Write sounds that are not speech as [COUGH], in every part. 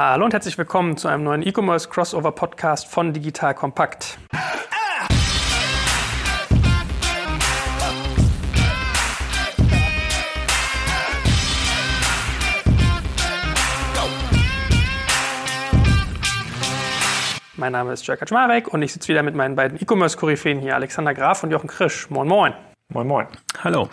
Hallo und herzlich willkommen zu einem neuen E-Commerce Crossover Podcast von Digital Kompakt. Mein Name ist Jörg Kaczmarek und ich sitze wieder mit meinen beiden E-Commerce-Koryphäen hier, Alexander Graf und Jochen Krisch. Moin, moin. Moin, moin. Hallo.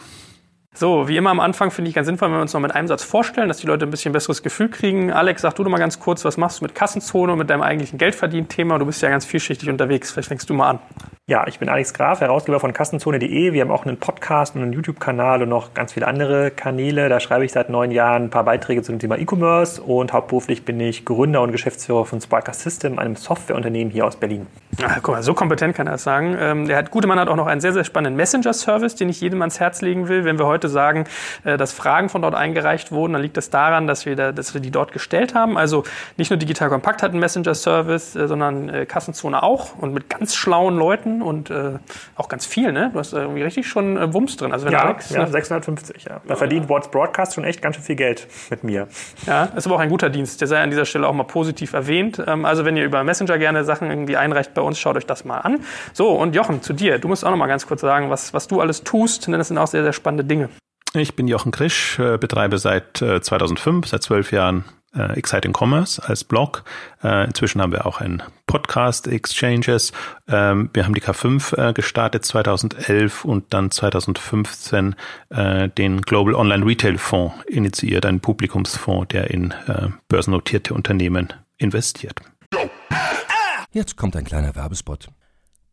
So, wie immer am Anfang finde ich ganz sinnvoll, wenn wir uns noch mit einem Satz vorstellen, dass die Leute ein bisschen besseres Gefühl kriegen. Alex, sag du doch mal ganz kurz, was machst du mit Kassenzone und mit deinem eigentlichen Geldverdienen-Thema? Du bist ja ganz vielschichtig unterwegs. Vielleicht fängst du mal an. Ja, ich bin Alex Graf, Herausgeber von Kassenzone.de. Wir haben auch einen Podcast und einen YouTube-Kanal und noch ganz viele andere Kanäle. Da schreibe ich seit neun Jahren ein paar Beiträge zu dem Thema E-Commerce und hauptberuflich bin ich Gründer und Geschäftsführer von Sparker System, einem Softwareunternehmen hier aus Berlin. Ach, guck mal, so kompetent kann er das sagen. Ähm, der hat, gute Mann hat auch noch einen sehr, sehr spannenden Messenger-Service, den ich jedem ans Herz legen will. Wenn wir heute sagen, äh, dass Fragen von dort eingereicht wurden, dann liegt das daran, dass wir, da, dass wir die dort gestellt haben. Also nicht nur Digital Kompakt hat einen Messenger-Service, äh, sondern äh, Kassenzone auch und mit ganz schlauen Leuten und äh, auch ganz viel, ne? Du hast irgendwie richtig schon äh, Wumms drin. Also wenn ja, Alex, ja, 650, ja. Da verdient Watts Broadcast schon echt ganz schön viel Geld mit mir. Ja, ist aber auch ein guter Dienst. Der sei an dieser Stelle auch mal positiv erwähnt. Ähm, also wenn ihr über Messenger gerne Sachen irgendwie einreicht bei uns, schaut euch das mal an. So, und Jochen, zu dir. Du musst auch noch mal ganz kurz sagen, was, was du alles tust, denn das sind auch sehr, sehr spannende Dinge. Ich bin Jochen Krisch, äh, betreibe seit 2005, äh, seit zwölf Jahren äh, Exciting Commerce als Blog. inzwischen haben wir auch einen Podcast Exchanges. Ähm, wir haben die K5 gestartet 2011 und dann 2015 den Global Online Retail Fonds initiiert, einen Publikumsfonds, der in börsennotierte Unternehmen investiert. Jetzt kommt ein kleiner Werbespot.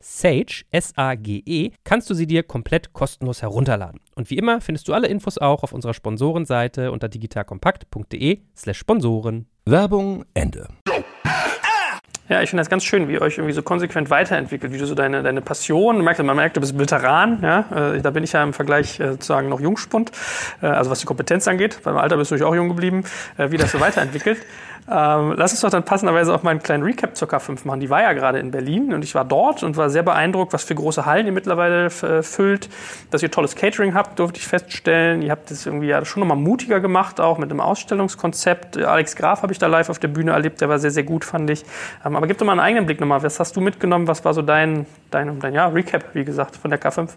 Sage, S-A-G-E, kannst du sie dir komplett kostenlos herunterladen. Und wie immer findest du alle Infos auch auf unserer Sponsorenseite unter digitalkompakt.de slash Sponsoren. Werbung Ende. Ja, ich finde das ganz schön, wie ihr euch irgendwie so konsequent weiterentwickelt, wie du so deine, deine Passion, man merkt, man merkt, du bist Veteran, ja, äh, da bin ich ja im Vergleich äh, sozusagen noch Jungspund, äh, also was die Kompetenz angeht, weil im Alter bist du auch jung geblieben, äh, wie das so weiterentwickelt. [LAUGHS] Ähm, lass uns doch dann passenderweise auch mal einen kleinen Recap zur K5 machen. Die war ja gerade in Berlin und ich war dort und war sehr beeindruckt, was für große Hallen ihr mittlerweile äh, füllt. Dass ihr tolles Catering habt, durfte ich feststellen. Ihr habt das irgendwie ja schon nochmal mutiger gemacht, auch mit einem Ausstellungskonzept. Alex Graf habe ich da live auf der Bühne erlebt, der war sehr, sehr gut, fand ich. Ähm, aber gib doch mal einen eigenen Blick nochmal. Was hast du mitgenommen? Was war so dein, dein, dein ja, Recap, wie gesagt, von der K5?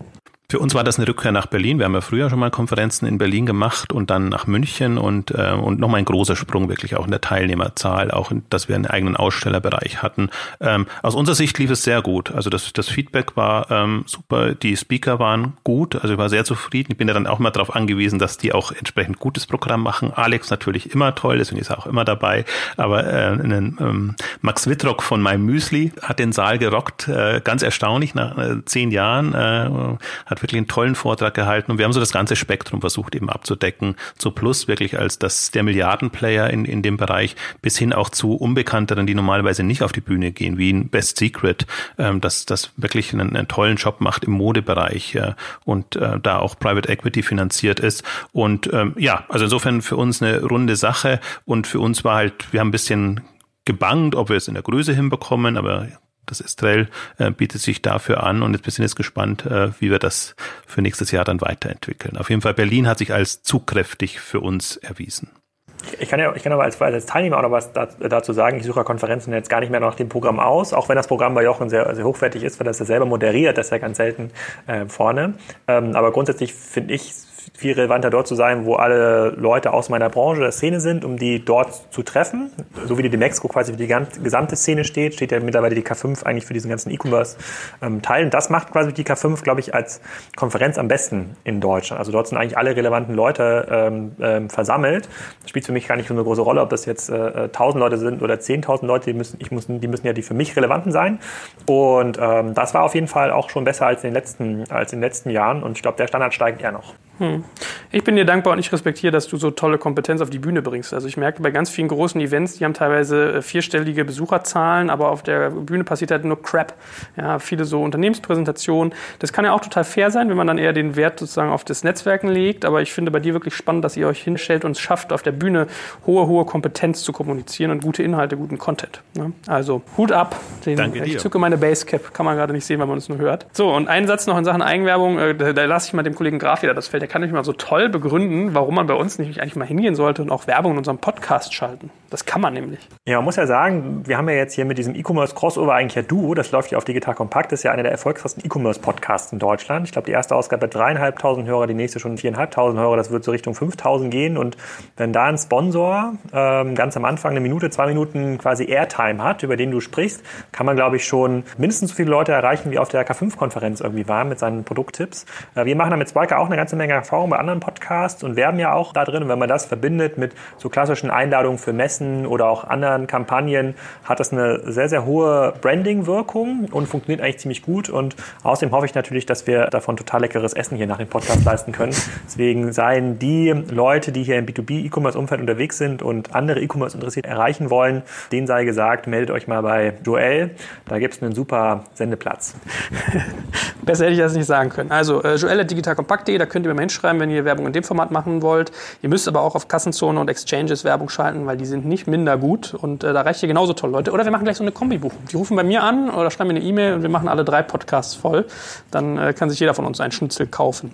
Für uns war das eine Rückkehr nach Berlin. Wir haben ja früher schon mal Konferenzen in Berlin gemacht und dann nach München und, äh, und nochmal ein großer Sprung wirklich auch in der Teilnehmerzahl, auch in, dass wir einen eigenen Ausstellerbereich hatten. Ähm, aus unserer Sicht lief es sehr gut. Also das, das Feedback war ähm, super, die Speaker waren gut, also ich war sehr zufrieden. Ich bin ja dann auch mal darauf angewiesen, dass die auch entsprechend gutes Programm machen. Alex natürlich immer toll, deswegen ist er auch immer dabei. Aber äh, einen, ähm, Max Wittrock von My Müsli hat den Saal gerockt, äh, ganz erstaunlich nach äh, zehn Jahren, äh, hat wirklich einen tollen Vortrag gehalten und wir haben so das ganze Spektrum versucht eben abzudecken, zu Plus wirklich als das der Milliardenplayer in, in dem Bereich bis hin auch zu Unbekannteren, die normalerweise nicht auf die Bühne gehen, wie ein Best Secret, ähm, das, das wirklich einen, einen tollen Job macht im Modebereich äh, und äh, da auch Private Equity finanziert ist. Und ähm, ja, also insofern für uns eine runde Sache. Und für uns war halt, wir haben ein bisschen gebangt, ob wir es in der Größe hinbekommen, aber das Estrell äh, bietet sich dafür an und wir sind jetzt gespannt, äh, wie wir das für nächstes Jahr dann weiterentwickeln. Auf jeden Fall Berlin hat sich als zugkräftig für uns erwiesen. Ich kann ja, ich kann aber als, als Teilnehmer auch noch was dazu sagen. Ich suche Konferenzen jetzt gar nicht mehr nach dem Programm aus, auch wenn das Programm bei Jochen sehr, sehr hochwertig ist, weil das er selber moderiert, das ist ja ganz selten äh, vorne. Ähm, aber grundsätzlich finde ich viel relevanter dort zu sein, wo alle Leute aus meiner Branche der Szene sind, um die dort zu treffen. So wie die Demexco quasi für die gesamte Szene steht, steht ja mittlerweile die K5 eigentlich für diesen ganzen E-Commerce-Teil. Und das macht quasi die K5, glaube ich, als Konferenz am besten in Deutschland. Also dort sind eigentlich alle relevanten Leute ähm, ähm, versammelt. Das spielt für mich gar nicht so eine große Rolle, ob das jetzt äh, 1000 Leute sind oder 10.000 Leute, die müssen, ich muss, die müssen ja die für mich relevanten sein. Und ähm, das war auf jeden Fall auch schon besser als in den letzten, als in den letzten Jahren. Und ich glaube, der Standard steigt eher noch. Hm. Ich bin dir dankbar und ich respektiere, dass du so tolle Kompetenz auf die Bühne bringst. Also ich merke bei ganz vielen großen Events, die haben teilweise äh, vierstellige Besucherzahlen, aber auf der Bühne passiert halt nur Crap. Ja, viele so Unternehmenspräsentationen. Das kann ja auch total fair sein, wenn man dann eher den Wert sozusagen auf das Netzwerken legt. Aber ich finde bei dir wirklich spannend, dass ihr euch hinstellt und es schafft, auf der Bühne hohe, hohe Kompetenz zu kommunizieren und gute Inhalte, guten Content. Ja, also Hut ab. Den, Danke ich dir. zücke meine Basecap, kann man gerade nicht sehen, wenn man es nur hört. So, und einen Satz noch in Sachen Eigenwerbung. Äh, Da, da lasse ich mal dem Kollegen Graf wieder das Feld. Der kann nämlich mal so toll begründen, warum man bei uns nicht eigentlich mal hingehen sollte und auch Werbung in unserem Podcast schalten. Das kann man nämlich. Ja, man muss ja sagen, wir haben ja jetzt hier mit diesem E-Commerce Crossover eigentlich ja Duo, das läuft ja auf Digital Kompakt, das ist ja einer der erfolgreichsten E-Commerce Podcasts in Deutschland. Ich glaube, die erste Ausgabe hat dreieinhalbtausend Hörer, die nächste schon viereinhalbtausend Hörer, das wird so Richtung 5000 gehen und wenn da ein Sponsor ähm, ganz am Anfang eine Minute, zwei Minuten quasi Airtime hat, über den du sprichst, kann man, glaube ich, schon mindestens so viele Leute erreichen, wie auf der K5-Konferenz irgendwie waren mit seinen Produkttipps. Äh, wir machen da mit Spiker auch eine ganze Menge Erfahrung bei anderen Podcasts und werben ja auch da drin. Und wenn man das verbindet mit so klassischen Einladungen für Messen oder auch anderen Kampagnen, hat das eine sehr, sehr hohe Branding-Wirkung und funktioniert eigentlich ziemlich gut. Und außerdem hoffe ich natürlich, dass wir davon total leckeres Essen hier nach dem Podcast leisten können. Deswegen seien die Leute, die hier im B2B-E-Commerce-Umfeld unterwegs sind und andere E-Commerce interessiert erreichen wollen, denen sei gesagt, meldet euch mal bei Joel. Da gibt es einen super Sendeplatz. [LAUGHS] Besser hätte ich das nicht sagen können. Also äh, joel.digitalkompakt.de, da könnt ihr mir hinschreiben, wenn ihr Werbung in dem Format machen wollt. Ihr müsst aber auch auf Kassenzone und Exchanges Werbung schalten, weil die sind nicht minder gut und äh, da reicht ihr genauso tolle Leute. Oder wir machen gleich so eine Kombi-Buchung. Die rufen bei mir an oder schreiben mir eine E-Mail und wir machen alle drei Podcasts voll. Dann äh, kann sich jeder von uns einen Schnitzel kaufen.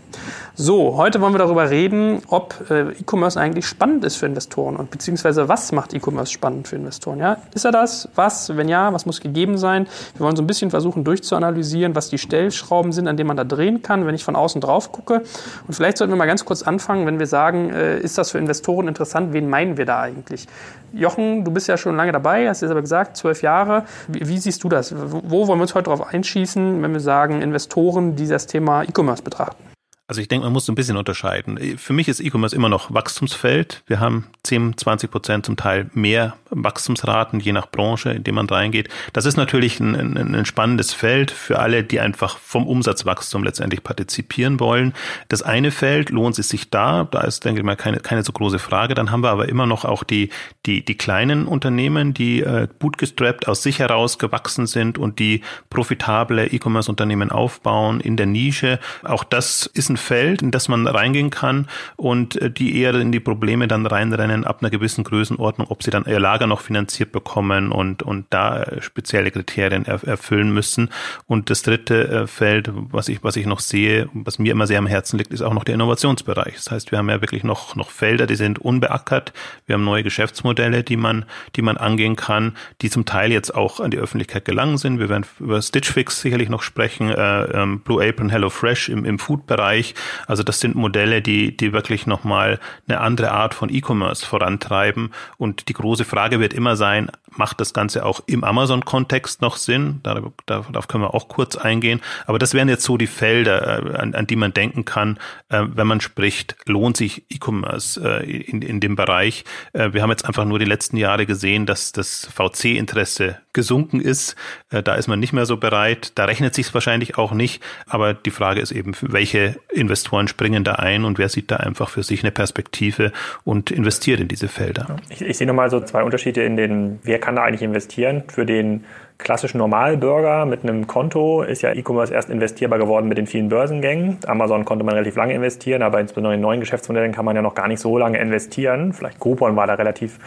So, heute wollen wir darüber reden, ob äh, E-Commerce eigentlich spannend ist für Investoren und beziehungsweise was macht E-Commerce spannend für Investoren. Ja? Ist er das? Was? Wenn ja, was muss gegeben sein? Wir wollen so ein bisschen versuchen durchzuanalysieren, was die Stellschrauben sind, an denen man da drehen kann, wenn ich von außen drauf gucke. Und vielleicht sollten wir mal ganz kurz anfangen, wenn wir sagen, äh, ist das für Investoren interessant? Wen meinen wir da eigentlich? Jochen, du bist ja schon lange dabei, hast jetzt aber gesagt, zwölf Jahre. Wie, wie, siehst du das? Wo wollen wir uns heute darauf einschießen, wenn wir sagen, Investoren, die das Thema E-Commerce betrachten? Also ich denke, man muss ein bisschen unterscheiden. Für mich ist E-Commerce immer noch Wachstumsfeld. Wir haben 10, 20 Prozent zum Teil mehr Wachstumsraten, je nach Branche, in die man reingeht. Das ist natürlich ein, ein, ein spannendes Feld für alle, die einfach vom Umsatzwachstum letztendlich partizipieren wollen. Das eine Feld lohnt es sich da. Da ist, denke ich mal, keine, keine so große Frage. Dann haben wir aber immer noch auch die, die, die kleinen Unternehmen, die äh, bootgestrappt aus sich heraus gewachsen sind und die profitable E-Commerce-Unternehmen aufbauen in der Nische. Auch das ist ein Feld, in das man reingehen kann und äh, die eher in die Probleme dann reinrennen ab einer gewissen Größenordnung, ob sie dann ihr Lager noch finanziert bekommen und, und da äh, spezielle Kriterien erfüllen müssen. Und das dritte äh, Feld, was ich, was ich noch sehe, was mir immer sehr am Herzen liegt, ist auch noch der Innovationsbereich. Das heißt, wir haben ja wirklich noch, noch Felder, die sind unbeackert. Wir haben neue Geschäftsmodelle, die man, die man angehen kann, die zum Teil jetzt auch an die Öffentlichkeit gelangen sind. Wir werden über Stitch Fix sicherlich noch sprechen, äh, ähm, Blue Apron, Hello Fresh im, im Food-Bereich. Also das sind Modelle, die, die wirklich nochmal eine andere Art von E-Commerce vorantreiben. Und die große Frage wird immer sein, macht das Ganze auch im Amazon-Kontext noch Sinn? Darauf, darauf können wir auch kurz eingehen. Aber das wären jetzt so die Felder, äh, an, an die man denken kann, äh, wenn man spricht, lohnt sich E-Commerce äh, in, in dem Bereich. Wir haben jetzt einfach nur die letzten Jahre gesehen, dass das VC-Interesse gesunken ist. Da ist man nicht mehr so bereit. Da rechnet sich es wahrscheinlich auch nicht. Aber die Frage ist eben, welche Investoren springen da ein und wer sieht da einfach für sich eine Perspektive und investiert in diese Felder. Ich, ich sehe nochmal so zwei Unterschiede in den, wer kann da eigentlich investieren? Für den klassischen Normalbürger mit einem Konto ist ja E-Commerce erst investierbar geworden mit den vielen Börsengängen. Amazon konnte man relativ lange investieren, aber insbesondere in neuen Geschäftsmodellen kann man ja noch gar nicht so lange investieren. Vielleicht Groupon war da relativ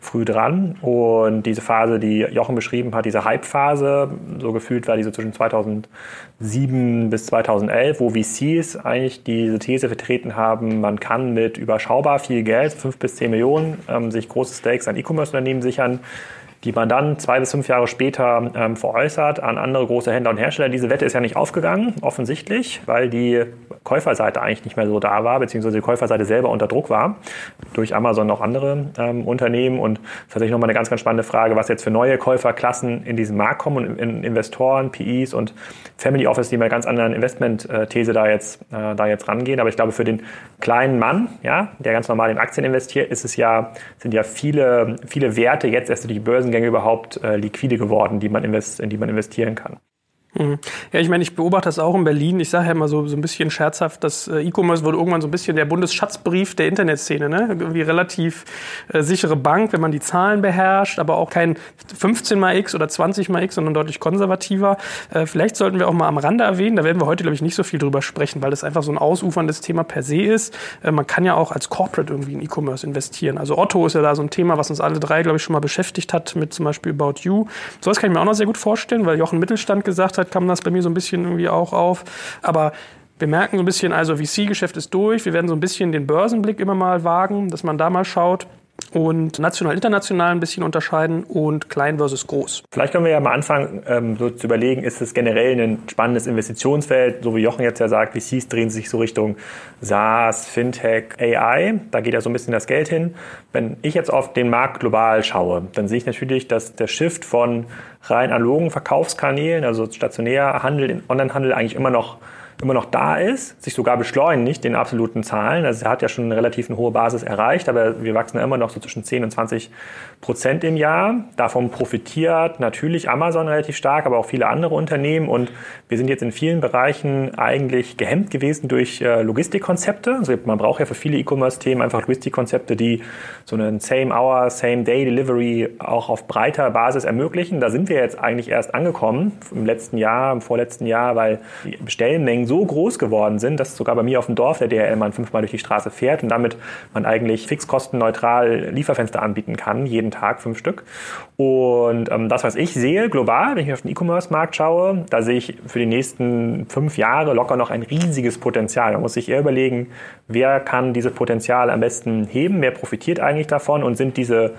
früh dran. Und diese Phase, die Jochen beschrieben hat, diese Hype-Phase, so gefühlt war diese zwischen 2007 bis 2011, wo VCs eigentlich diese These vertreten haben, man kann mit überschaubar viel Geld, fünf bis zehn Millionen, ähm, sich große Stakes an E-Commerce-Unternehmen sichern die man dann zwei bis fünf Jahre später ähm, veräußert an andere große Händler und Hersteller. Diese Wette ist ja nicht aufgegangen, offensichtlich, weil die Käuferseite eigentlich nicht mehr so da war, beziehungsweise die Käuferseite selber unter Druck war durch Amazon und auch andere ähm, Unternehmen. Und das ist tatsächlich nochmal eine ganz, ganz spannende Frage, was jetzt für neue Käuferklassen in diesen Markt kommen und in Investoren, PIs und Family Office, die mit einer ganz anderen Investment-These da jetzt, äh, da jetzt rangehen. Aber ich glaube, für den kleinen Mann, ja, der ganz normal in Aktien investiert, ist es ja, sind ja viele, viele Werte jetzt erst durch die Börsengänge überhaupt äh, liquide geworden, die man invest in die man investieren kann. Mhm. Ja, ich meine, ich beobachte das auch in Berlin. Ich sage ja immer so, so ein bisschen scherzhaft, dass äh, E-Commerce wurde irgendwann so ein bisschen der Bundesschatzbrief der Internetszene. Ne? Irgendwie relativ äh, sichere Bank, wenn man die Zahlen beherrscht, aber auch kein 15 mal X oder 20 mal X, sondern deutlich konservativer. Äh, vielleicht sollten wir auch mal am Rande erwähnen, da werden wir heute, glaube ich, nicht so viel drüber sprechen, weil das einfach so ein ausuferndes Thema per se ist. Äh, man kann ja auch als Corporate irgendwie in E-Commerce investieren. Also Otto ist ja da so ein Thema, was uns alle drei, glaube ich, schon mal beschäftigt hat mit zum Beispiel About You. So was kann ich mir auch noch sehr gut vorstellen, weil Jochen Mittelstand gesagt hat, Zeit kam das bei mir so ein bisschen irgendwie auch auf. Aber wir merken so ein bisschen, also VC-Geschäft ist durch. Wir werden so ein bisschen den Börsenblick immer mal wagen, dass man da mal schaut und national, international ein bisschen unterscheiden und klein versus groß. Vielleicht können wir ja mal anfangen, ähm, so zu überlegen, ist es generell ein spannendes Investitionsfeld, so wie Jochen jetzt ja sagt, VCs drehen sich so Richtung SaaS, Fintech, AI, da geht ja so ein bisschen das Geld hin. Wenn ich jetzt auf den Markt global schaue, dann sehe ich natürlich, dass der Shift von rein analogen Verkaufskanälen, also stationär Handel, Onlinehandel eigentlich immer noch immer noch da ist, sich sogar beschleunigt in absoluten Zahlen. Also er hat ja schon eine relativ hohe Basis erreicht, aber wir wachsen ja immer noch so zwischen 10 und 20 Prozent im Jahr. Davon profitiert natürlich Amazon relativ stark, aber auch viele andere Unternehmen. Und wir sind jetzt in vielen Bereichen eigentlich gehemmt gewesen durch äh, Logistikkonzepte. Also man braucht ja für viele E-Commerce-Themen einfach Logistikkonzepte, die so einen Same-Hour, Same-Day-Delivery auch auf breiter Basis ermöglichen. Da sind wir jetzt eigentlich erst angekommen im letzten Jahr, im vorletzten Jahr, weil die Bestellmengen so groß geworden sind, dass sogar bei mir auf dem Dorf der DHL-Mann fünfmal durch die Straße fährt und damit man eigentlich fixkostenneutral Lieferfenster anbieten kann, jeden Tag fünf Stück. Und ähm, das, was ich sehe global, wenn ich auf den E-Commerce-Markt schaue, da sehe ich für die nächsten fünf Jahre locker noch ein riesiges Potenzial. Man muss sich eher überlegen, wer kann dieses Potenzial am besten heben, wer profitiert eigentlich davon und sind diese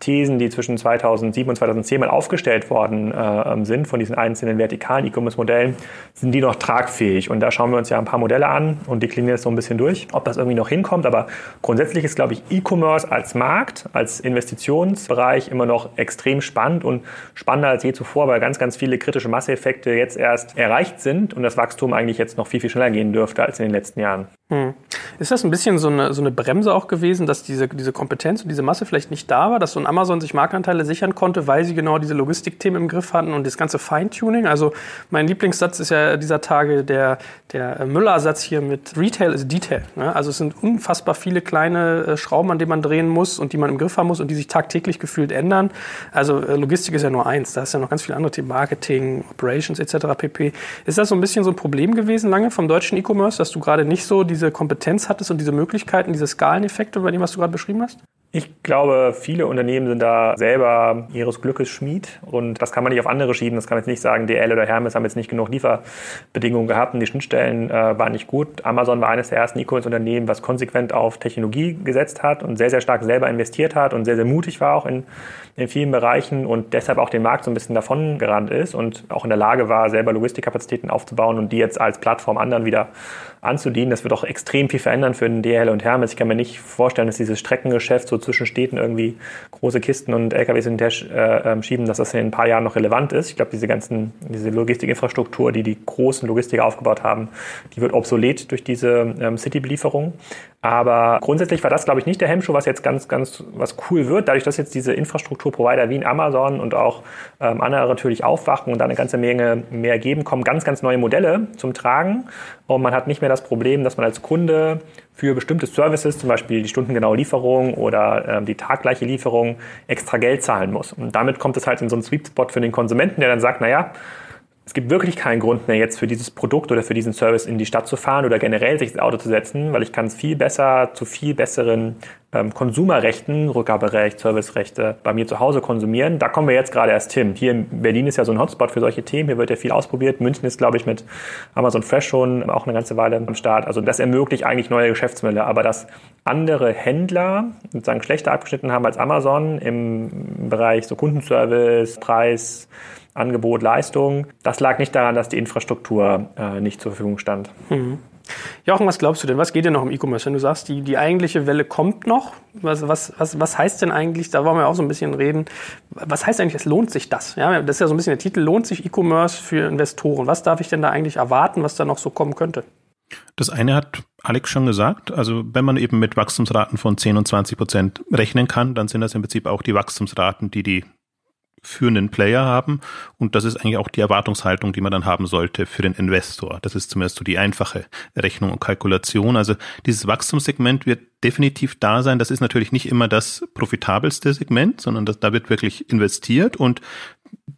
Thesen, die zwischen 2007 und 2010 mal aufgestellt worden äh, sind von diesen einzelnen vertikalen E-Commerce-Modellen, sind die noch tragfähig. Und da schauen wir uns ja ein paar Modelle an und deklinieren jetzt so ein bisschen durch, ob das irgendwie noch hinkommt. Aber grundsätzlich ist, glaube ich, E-Commerce als Markt, als Investitionsbereich immer noch extrem spannend und spannender als je zuvor, weil ganz, ganz viele kritische Masseeffekte jetzt erst erreicht sind und das Wachstum eigentlich jetzt noch viel, viel schneller gehen dürfte als in den letzten Jahren. Hm. Ist das ein bisschen so eine, so eine Bremse auch gewesen, dass diese, diese Kompetenz und diese Masse vielleicht nicht da war, dass so ein Amazon sich Marktanteile sichern konnte, weil sie genau diese Logistikthemen im Griff hatten und das ganze Feintuning? Also mein Lieblingssatz ist ja dieser Tage der, der Müller-Satz hier mit Retail is Detail. Ne? Also es sind unfassbar viele kleine äh, Schrauben, an denen man drehen muss und die man im Griff haben muss und die sich tagtäglich gefühlt ändern. Also äh, Logistik ist ja nur eins, da ist ja noch ganz viele andere Themen, Marketing, Operations etc. pp. Ist das so ein bisschen so ein Problem gewesen lange vom deutschen E-Commerce, dass du gerade nicht so die diese Kompetenz hattest und diese Möglichkeiten, diese Skaleneffekte, bei dem, was du gerade beschrieben hast? Ich glaube, viele Unternehmen sind da selber ihres Glückes Schmied und das kann man nicht auf andere schieben. Das kann man jetzt nicht sagen, DL oder Hermes haben jetzt nicht genug Lieferbedingungen gehabt und die Schnittstellen äh, waren nicht gut. Amazon war eines der ersten E-Commerce-Unternehmen, was konsequent auf Technologie gesetzt hat und sehr, sehr stark selber investiert hat und sehr, sehr mutig war auch in, in vielen Bereichen und deshalb auch den Markt so ein bisschen davon gerannt ist und auch in der Lage war, selber Logistikkapazitäten aufzubauen und die jetzt als Plattform anderen wieder anzudienen. Das wird auch extrem viel verändern für den DHL und Hermes. Ich kann mir nicht vorstellen, dass dieses Streckengeschäft so zwischen Städten irgendwie große Kisten und LKWs Tisch äh, ähm, schieben, dass das in ein paar Jahren noch relevant ist. Ich glaube, diese ganzen, diese Logistikinfrastruktur, die die großen Logistiker aufgebaut haben, die wird obsolet durch diese ähm, City-Belieferung. Aber grundsätzlich war das, glaube ich, nicht der Hemmschuh, was jetzt ganz, ganz was cool wird. Dadurch, dass jetzt diese Infrastrukturprovider wie in Amazon und auch ähm, andere natürlich aufwachen und da eine ganze Menge mehr geben, kommen ganz, ganz neue Modelle zum Tragen. Und man hat nicht mehr das Problem, dass man als Kunde für bestimmte Services, zum Beispiel die stundengenaue Lieferung oder ähm, die taggleiche Lieferung, extra Geld zahlen muss. Und damit kommt es halt in so einen Sweet Spot für den Konsumenten, der dann sagt, naja, es gibt wirklich keinen Grund mehr, jetzt für dieses Produkt oder für diesen Service in die Stadt zu fahren oder generell sich ins Auto zu setzen, weil ich kann es viel besser zu viel besseren ähm, Konsumerrechten, Rückgaberecht, Servicerechte bei mir zu Hause konsumieren. Da kommen wir jetzt gerade erst hin. Hier in Berlin ist ja so ein Hotspot für solche Themen. Hier wird ja viel ausprobiert. München ist, glaube ich, mit Amazon Fresh schon auch eine ganze Weile am Start. Also das ermöglicht eigentlich neue Geschäftsmodelle. Aber dass andere Händler sozusagen schlechter abgeschnitten haben als Amazon im Bereich so Kundenservice, Preis, Angebot, Leistung. Das lag nicht daran, dass die Infrastruktur äh, nicht zur Verfügung stand. Mhm. Jochen, was glaubst du denn? Was geht denn noch im E-Commerce? Wenn du sagst, die, die eigentliche Welle kommt noch, was, was, was, was heißt denn eigentlich, da wollen wir auch so ein bisschen reden, was heißt eigentlich, es lohnt sich das? Ja, das ist ja so ein bisschen der Titel, lohnt sich E-Commerce für Investoren? Was darf ich denn da eigentlich erwarten, was da noch so kommen könnte? Das eine hat Alex schon gesagt. Also wenn man eben mit Wachstumsraten von 10 und 20 Prozent rechnen kann, dann sind das im Prinzip auch die Wachstumsraten, die die führenden Player haben. Und das ist eigentlich auch die Erwartungshaltung, die man dann haben sollte für den Investor. Das ist zumindest so die einfache Rechnung und Kalkulation. Also dieses Wachstumssegment wird definitiv da sein. Das ist natürlich nicht immer das profitabelste Segment, sondern das, da wird wirklich investiert und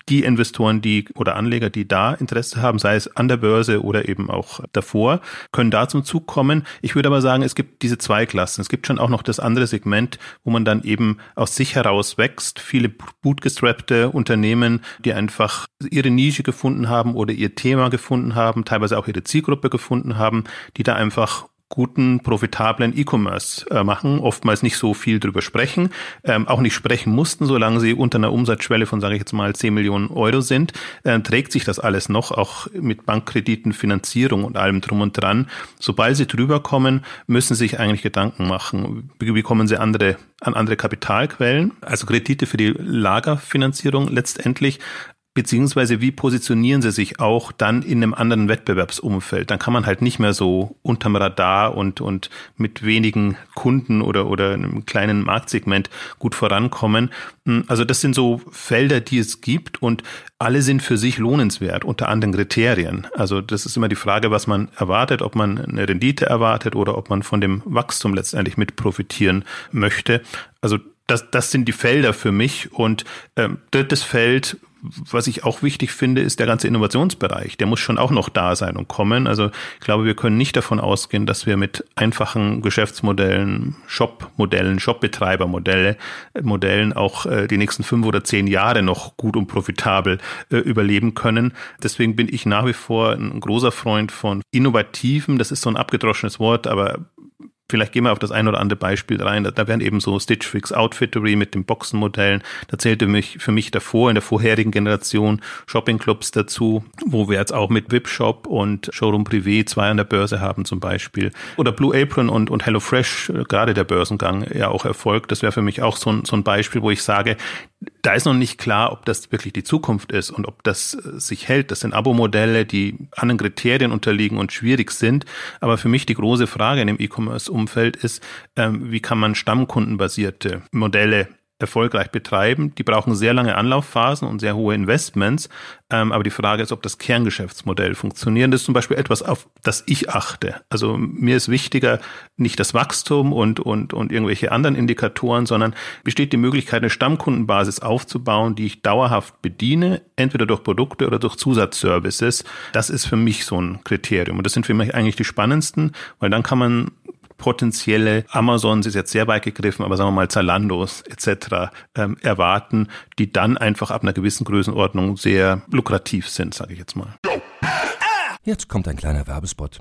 die Investoren, die oder Anleger, die da Interesse haben, sei es an der Börse oder eben auch davor, können da zum Zug kommen. Ich würde aber sagen, es gibt diese zwei Klassen. Es gibt schon auch noch das andere Segment, wo man dann eben aus sich heraus wächst. Viele bootgestrappte Unternehmen, die einfach ihre Nische gefunden haben oder ihr Thema gefunden haben, teilweise auch ihre Zielgruppe gefunden haben, die da einfach guten, profitablen E-Commerce äh, machen, oftmals nicht so viel drüber sprechen, ähm, auch nicht sprechen mussten, solange sie unter einer Umsatzschwelle von, sage ich jetzt mal, 10 Millionen Euro sind, äh, trägt sich das alles noch, auch mit Bankkrediten, Finanzierung und allem drum und dran. Sobald sie drüber kommen, müssen sie sich eigentlich Gedanken machen, wie, wie kommen sie andere, an andere Kapitalquellen, also Kredite für die Lagerfinanzierung letztendlich, beziehungsweise wie positionieren sie sich auch dann in einem anderen Wettbewerbsumfeld? Dann kann man halt nicht mehr so unterm Radar und, und mit wenigen Kunden oder, oder einem kleinen Marktsegment gut vorankommen. Hm, also das sind so Felder, die es gibt und alle sind für sich lohnenswert unter anderen Kriterien. Also das ist immer die Frage, was man erwartet, ob man eine Rendite erwartet oder ob man von dem Wachstum letztendlich mit profitieren möchte. Also das, das sind die Felder für mich. Und ähm, drittes Feld, was ich auch wichtig finde, ist der ganze Innovationsbereich. Der muss schon auch noch da sein und kommen. Also ich glaube, wir können nicht davon ausgehen, dass wir mit einfachen Geschäftsmodellen, Shop-Modellen, Shop-Betreiber-Modelle, Modellen auch äh, die nächsten fünf oder zehn Jahre noch gut und profitabel äh, überleben können. Deswegen bin ich nach wie vor ein großer Freund von innovativen, das ist so ein abgedroschenes Wort, aber Vielleicht gehen wir auf das ein oder andere Beispiel rein. Da, da wären eben so Stitch Fix Outfittery mit den Boxenmodellen. Da zählte mich für mich davor in der vorherigen Generation Shoppingclubs dazu, wo wir jetzt auch mit Webshop und Showroom Privé zwei an der Börse haben zum Beispiel. Oder Blue Apron und, und HelloFresh, äh, gerade der Börsengang ja auch erfolgt. Das wäre für mich auch so ein, so ein Beispiel, wo ich sage, da ist noch nicht klar, ob das wirklich die Zukunft ist und ob das äh, sich hält. Das sind Abo-Modelle, die anderen Kriterien unterliegen und schwierig sind. Aber für mich die große Frage in dem E-Commerce-Umfeld ist, ähm, wie kann man stammkundenbasierte Modelle erfolgreich betreiben. Die brauchen sehr lange Anlaufphasen und sehr hohe Investments. Ähm, aber die Frage ist, ob das Kerngeschäftsmodell funktioniert. Das ist zum Beispiel etwas, auf das ich achte. Also mir ist wichtiger nicht das Wachstum und, und, und irgendwelche anderen Indikatoren, sondern besteht die Möglichkeit, eine Stammkundenbasis aufzubauen, die ich dauerhaft bediene, entweder durch Produkte oder durch Zusatzservices. Das ist für mich so ein Kriterium. Und das sind für mich eigentlich die spannendsten, weil dann kann man potenzielle Amazons ist jetzt sehr weit gegriffen, aber sagen wir mal Zalandos etc. Ähm, erwarten, die dann einfach ab einer gewissen Größenordnung sehr lukrativ sind, sage ich jetzt mal. Jetzt kommt ein kleiner Werbespot.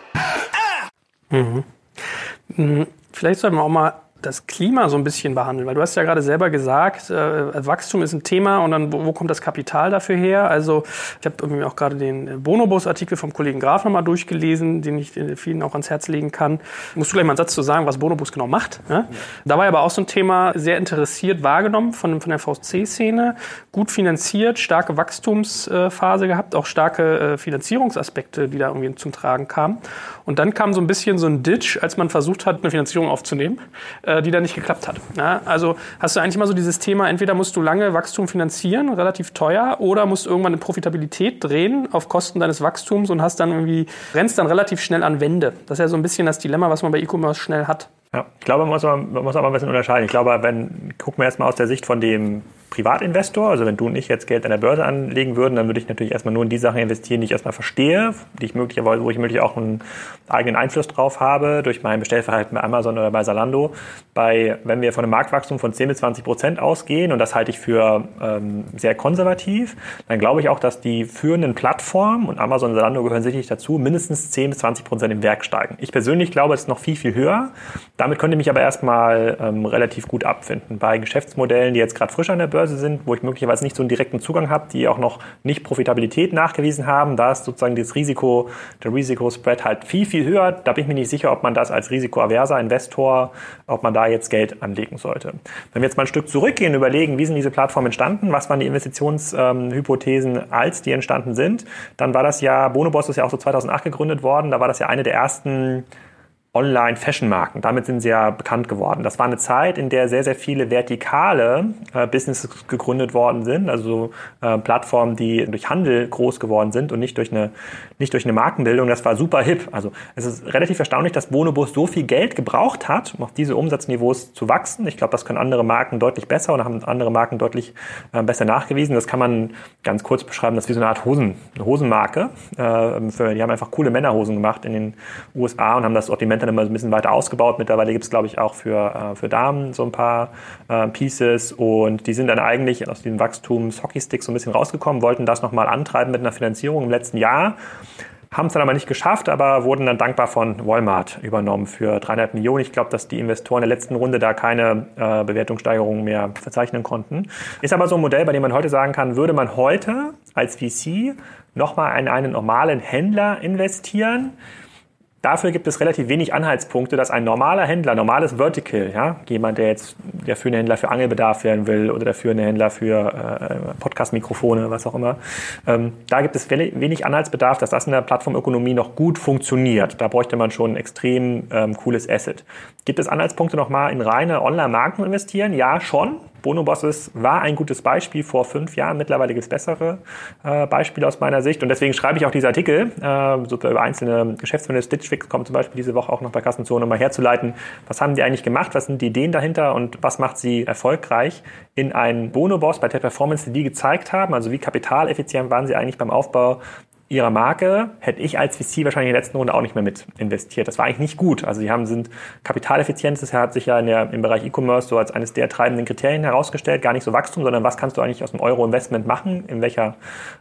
Mhm. Mhm. Vielleicht sollten wir auch mal das Klima so ein bisschen behandeln, weil du hast ja gerade selber gesagt, äh, Wachstum ist ein Thema und dann wo, wo, kommt das Kapital dafür her? Also ich habe irgendwie auch gerade den Bonobos-Artikel vom Kollegen Graf nochmal durchgelesen, den ich äh, vielen auch ans Herz legen kann. Musst du gleich mal einen Satz zu sagen, was Bonobos genau macht? Ne? Ja. Da war aber auch so ein Thema sehr interessiert wahrgenommen von, von der VSC-Szene, gut finanziert, starke Wachstumsphase gehabt, auch starke äh, Finanzierungsaspekte, die da irgendwie zum Tragen kamen. Und dann kam so ein bisschen so ein Ditch, als man versucht hat, eine Finanzierung aufzunehmen äh, die da nicht geklappt hat. Ja, also hast du eigentlich immer so dieses Thema, entweder musst du lange Wachstum finanzieren, relativ teuer, oder musst irgendwann eine Profitabilität drehen auf Kosten deines Wachstums und hast dann irgendwie, rennst dann relativ schnell an Wände. Das ist ja so ein bisschen das Dilemma, was man bei E-Commerce schnell hat. Ja, ich glaube, man muss, man muss aber ein bisschen unterscheiden. Ich glaube, wenn, gucken wir erstmal aus der Sicht von dem Privatinvestor, also wenn du und ich jetzt Geld an der Börse anlegen würden, dann würde ich natürlich erstmal nur in die Sachen investieren, die ich erstmal verstehe, die ich möglicherweise, wo ich möglich auch einen eigenen Einfluss drauf habe, durch mein Bestellverhalten bei Amazon oder bei Zalando. Bei, wenn wir von einem Marktwachstum von 10 bis 20 Prozent ausgehen, und das halte ich für ähm, sehr konservativ, dann glaube ich auch, dass die führenden Plattformen, und Amazon und Zalando gehören sicherlich dazu, mindestens 10 bis 20 Prozent im Werk steigen. Ich persönlich glaube, es ist noch viel, viel höher. Damit könnte ich mich aber erstmal ähm, relativ gut abfinden. Bei Geschäftsmodellen, die jetzt gerade frisch an der Börse Börse sind, wo ich möglicherweise nicht so einen direkten Zugang habe, die auch noch nicht Profitabilität nachgewiesen haben, da ist sozusagen das Risiko, der Risikospread halt viel, viel höher. Da bin ich mir nicht sicher, ob man das als risikoaverser Investor, ob man da jetzt Geld anlegen sollte. Wenn wir jetzt mal ein Stück zurückgehen und überlegen, wie sind diese Plattformen entstanden, was waren die Investitionshypothesen, ähm, als die entstanden sind, dann war das ja, Bonoboss ist ja auch so 2008 gegründet worden, da war das ja eine der ersten Online-Fashion-Marken. Damit sind sie ja bekannt geworden. Das war eine Zeit, in der sehr, sehr viele vertikale äh, Businesses gegründet worden sind, also äh, Plattformen, die durch Handel groß geworden sind und nicht durch eine, nicht durch eine Markenbildung. Das war super hip. Also es ist relativ erstaunlich, dass Bonobus so viel Geld gebraucht hat, um auf diese Umsatzniveaus zu wachsen. Ich glaube, das können andere Marken deutlich besser und haben andere Marken deutlich äh, besser nachgewiesen. Das kann man ganz kurz beschreiben, das ist wie so eine Art Hosen, eine Hosenmarke. Äh, für, die haben einfach coole Männerhosen gemacht in den USA und haben das Sortiment dann immer so ein bisschen weiter ausgebaut. Mittlerweile gibt es, glaube ich, auch für, äh, für Damen so ein paar äh, Pieces und die sind dann eigentlich aus diesem Wachstums-Hockeystick so ein bisschen rausgekommen, wollten das nochmal antreiben mit einer Finanzierung im letzten Jahr. Haben es dann aber nicht geschafft, aber wurden dann dankbar von Walmart übernommen für 300 Millionen. Ich glaube, dass die Investoren in der letzten Runde da keine äh, Bewertungssteigerungen mehr verzeichnen konnten. Ist aber so ein Modell, bei dem man heute sagen kann, würde man heute als VC nochmal in einen normalen Händler investieren, Dafür gibt es relativ wenig Anhaltspunkte, dass ein normaler Händler, normales Vertical, ja, jemand, der jetzt der führende Händler für Angelbedarf werden will oder der führende Händler für äh, Podcast-Mikrofone, was auch immer, ähm, da gibt es wenig Anhaltsbedarf, dass das in der Plattformökonomie noch gut funktioniert. Da bräuchte man schon ein extrem ähm, cooles Asset. Gibt es Anhaltspunkte nochmal in reine Online-Marken investieren? Ja, schon. Bonobosses war ein gutes Beispiel vor fünf Jahren. Mittlerweile gibt es bessere äh, Beispiele aus meiner Sicht. Und deswegen schreibe ich auch diese Artikel, äh, so über einzelne Geschäftsmodelle. Stitch Fix kommt zum Beispiel diese Woche auch noch bei Kassenzone, um mal herzuleiten. Was haben die eigentlich gemacht? Was sind die Ideen dahinter? Und was macht sie erfolgreich in einen Bonoboss bei der Performance, die die gezeigt haben? Also wie kapitaleffizient waren sie eigentlich beim Aufbau ihrer Marke hätte ich als VC wahrscheinlich in der letzten Runde auch nicht mehr mit investiert. Das war eigentlich nicht gut. Also sie haben sind kapitaleffizient, das hat sich ja in der, im Bereich E-Commerce so als eines der treibenden Kriterien herausgestellt. Gar nicht so Wachstum, sondern was kannst du eigentlich aus dem Euro-Investment machen, in welcher,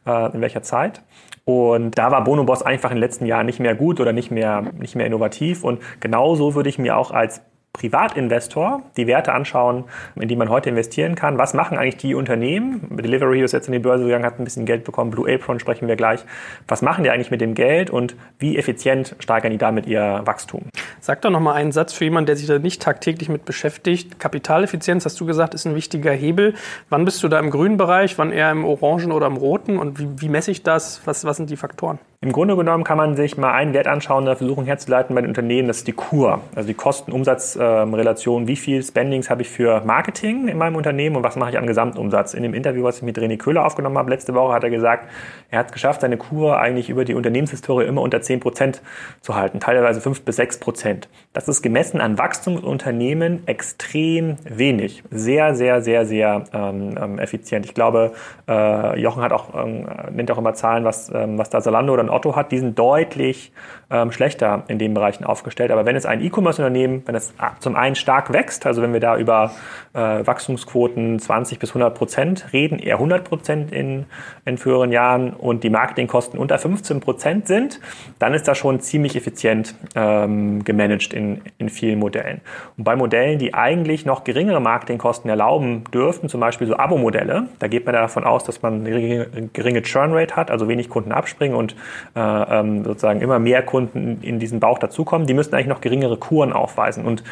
äh, in welcher Zeit. Und da war Bonoboss einfach in den letzten Jahren nicht mehr gut oder nicht mehr, nicht mehr innovativ. Und genauso würde ich mir auch als Privatinvestor die Werte anschauen, in die man heute investieren kann. Was machen eigentlich die Unternehmen? Delivery ist jetzt in die Börse gegangen, hat ein bisschen Geld bekommen. Blue Apron sprechen wir gleich. Was machen die eigentlich mit dem Geld und wie effizient steigern die damit ihr Wachstum? Sag doch noch mal einen Satz für jemanden, der sich da nicht tagtäglich mit beschäftigt. Kapitaleffizienz, hast du gesagt, ist ein wichtiger Hebel. Wann bist du da im grünen Bereich, wann eher im orangen oder im roten? Und wie, wie messe ich das? Was, was sind die Faktoren? Im Grunde genommen kann man sich mal einen Wert anschauen, eine Versuchung herzuleiten bei den Unternehmen, das ist die Kur, also die Kosten-Umsatz-Relation. Wie viel Spendings habe ich für Marketing in meinem Unternehmen und was mache ich am Gesamtumsatz? In dem Interview, was ich mit René Köhler aufgenommen habe, letzte Woche hat er gesagt, er hat es geschafft, seine Kur eigentlich über die Unternehmenshistorie immer unter 10 Prozent zu halten, teilweise 5 bis 6 Prozent. Das ist gemessen an Wachstumsunternehmen extrem wenig. Sehr, sehr, sehr, sehr ähm, ähm effizient. Ich glaube, äh, Jochen hat auch, ähm, nennt auch immer Zahlen, was, ähm, was da Salando oder Otto hat, die sind deutlich ähm, schlechter in den Bereichen aufgestellt. Aber wenn es ein E-Commerce-Unternehmen, wenn es zum einen stark wächst, also wenn wir da über äh, Wachstumsquoten 20 bis 100 Prozent reden, eher 100 Prozent in, in früheren Jahren und die Marketingkosten unter 15 Prozent sind, dann ist das schon ziemlich effizient ähm, gemanagt in, in vielen Modellen. Und bei Modellen, die eigentlich noch geringere Marketingkosten erlauben dürften, zum Beispiel so Abo-Modelle, da geht man davon aus, dass man eine geringe Churn-Rate hat, also wenig Kunden abspringen und äh, ähm, sozusagen immer mehr Kunden in diesen Bauch dazukommen, die müssten eigentlich noch geringere Kuren aufweisen. Und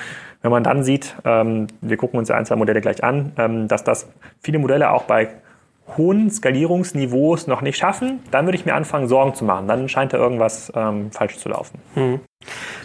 wenn man dann sieht, ähm, wir gucken uns ein, zwei Modelle gleich an, ähm, dass das viele Modelle auch bei hohen Skalierungsniveaus noch nicht schaffen, dann würde ich mir anfangen, Sorgen zu machen. Dann scheint da irgendwas ähm, falsch zu laufen. Hm.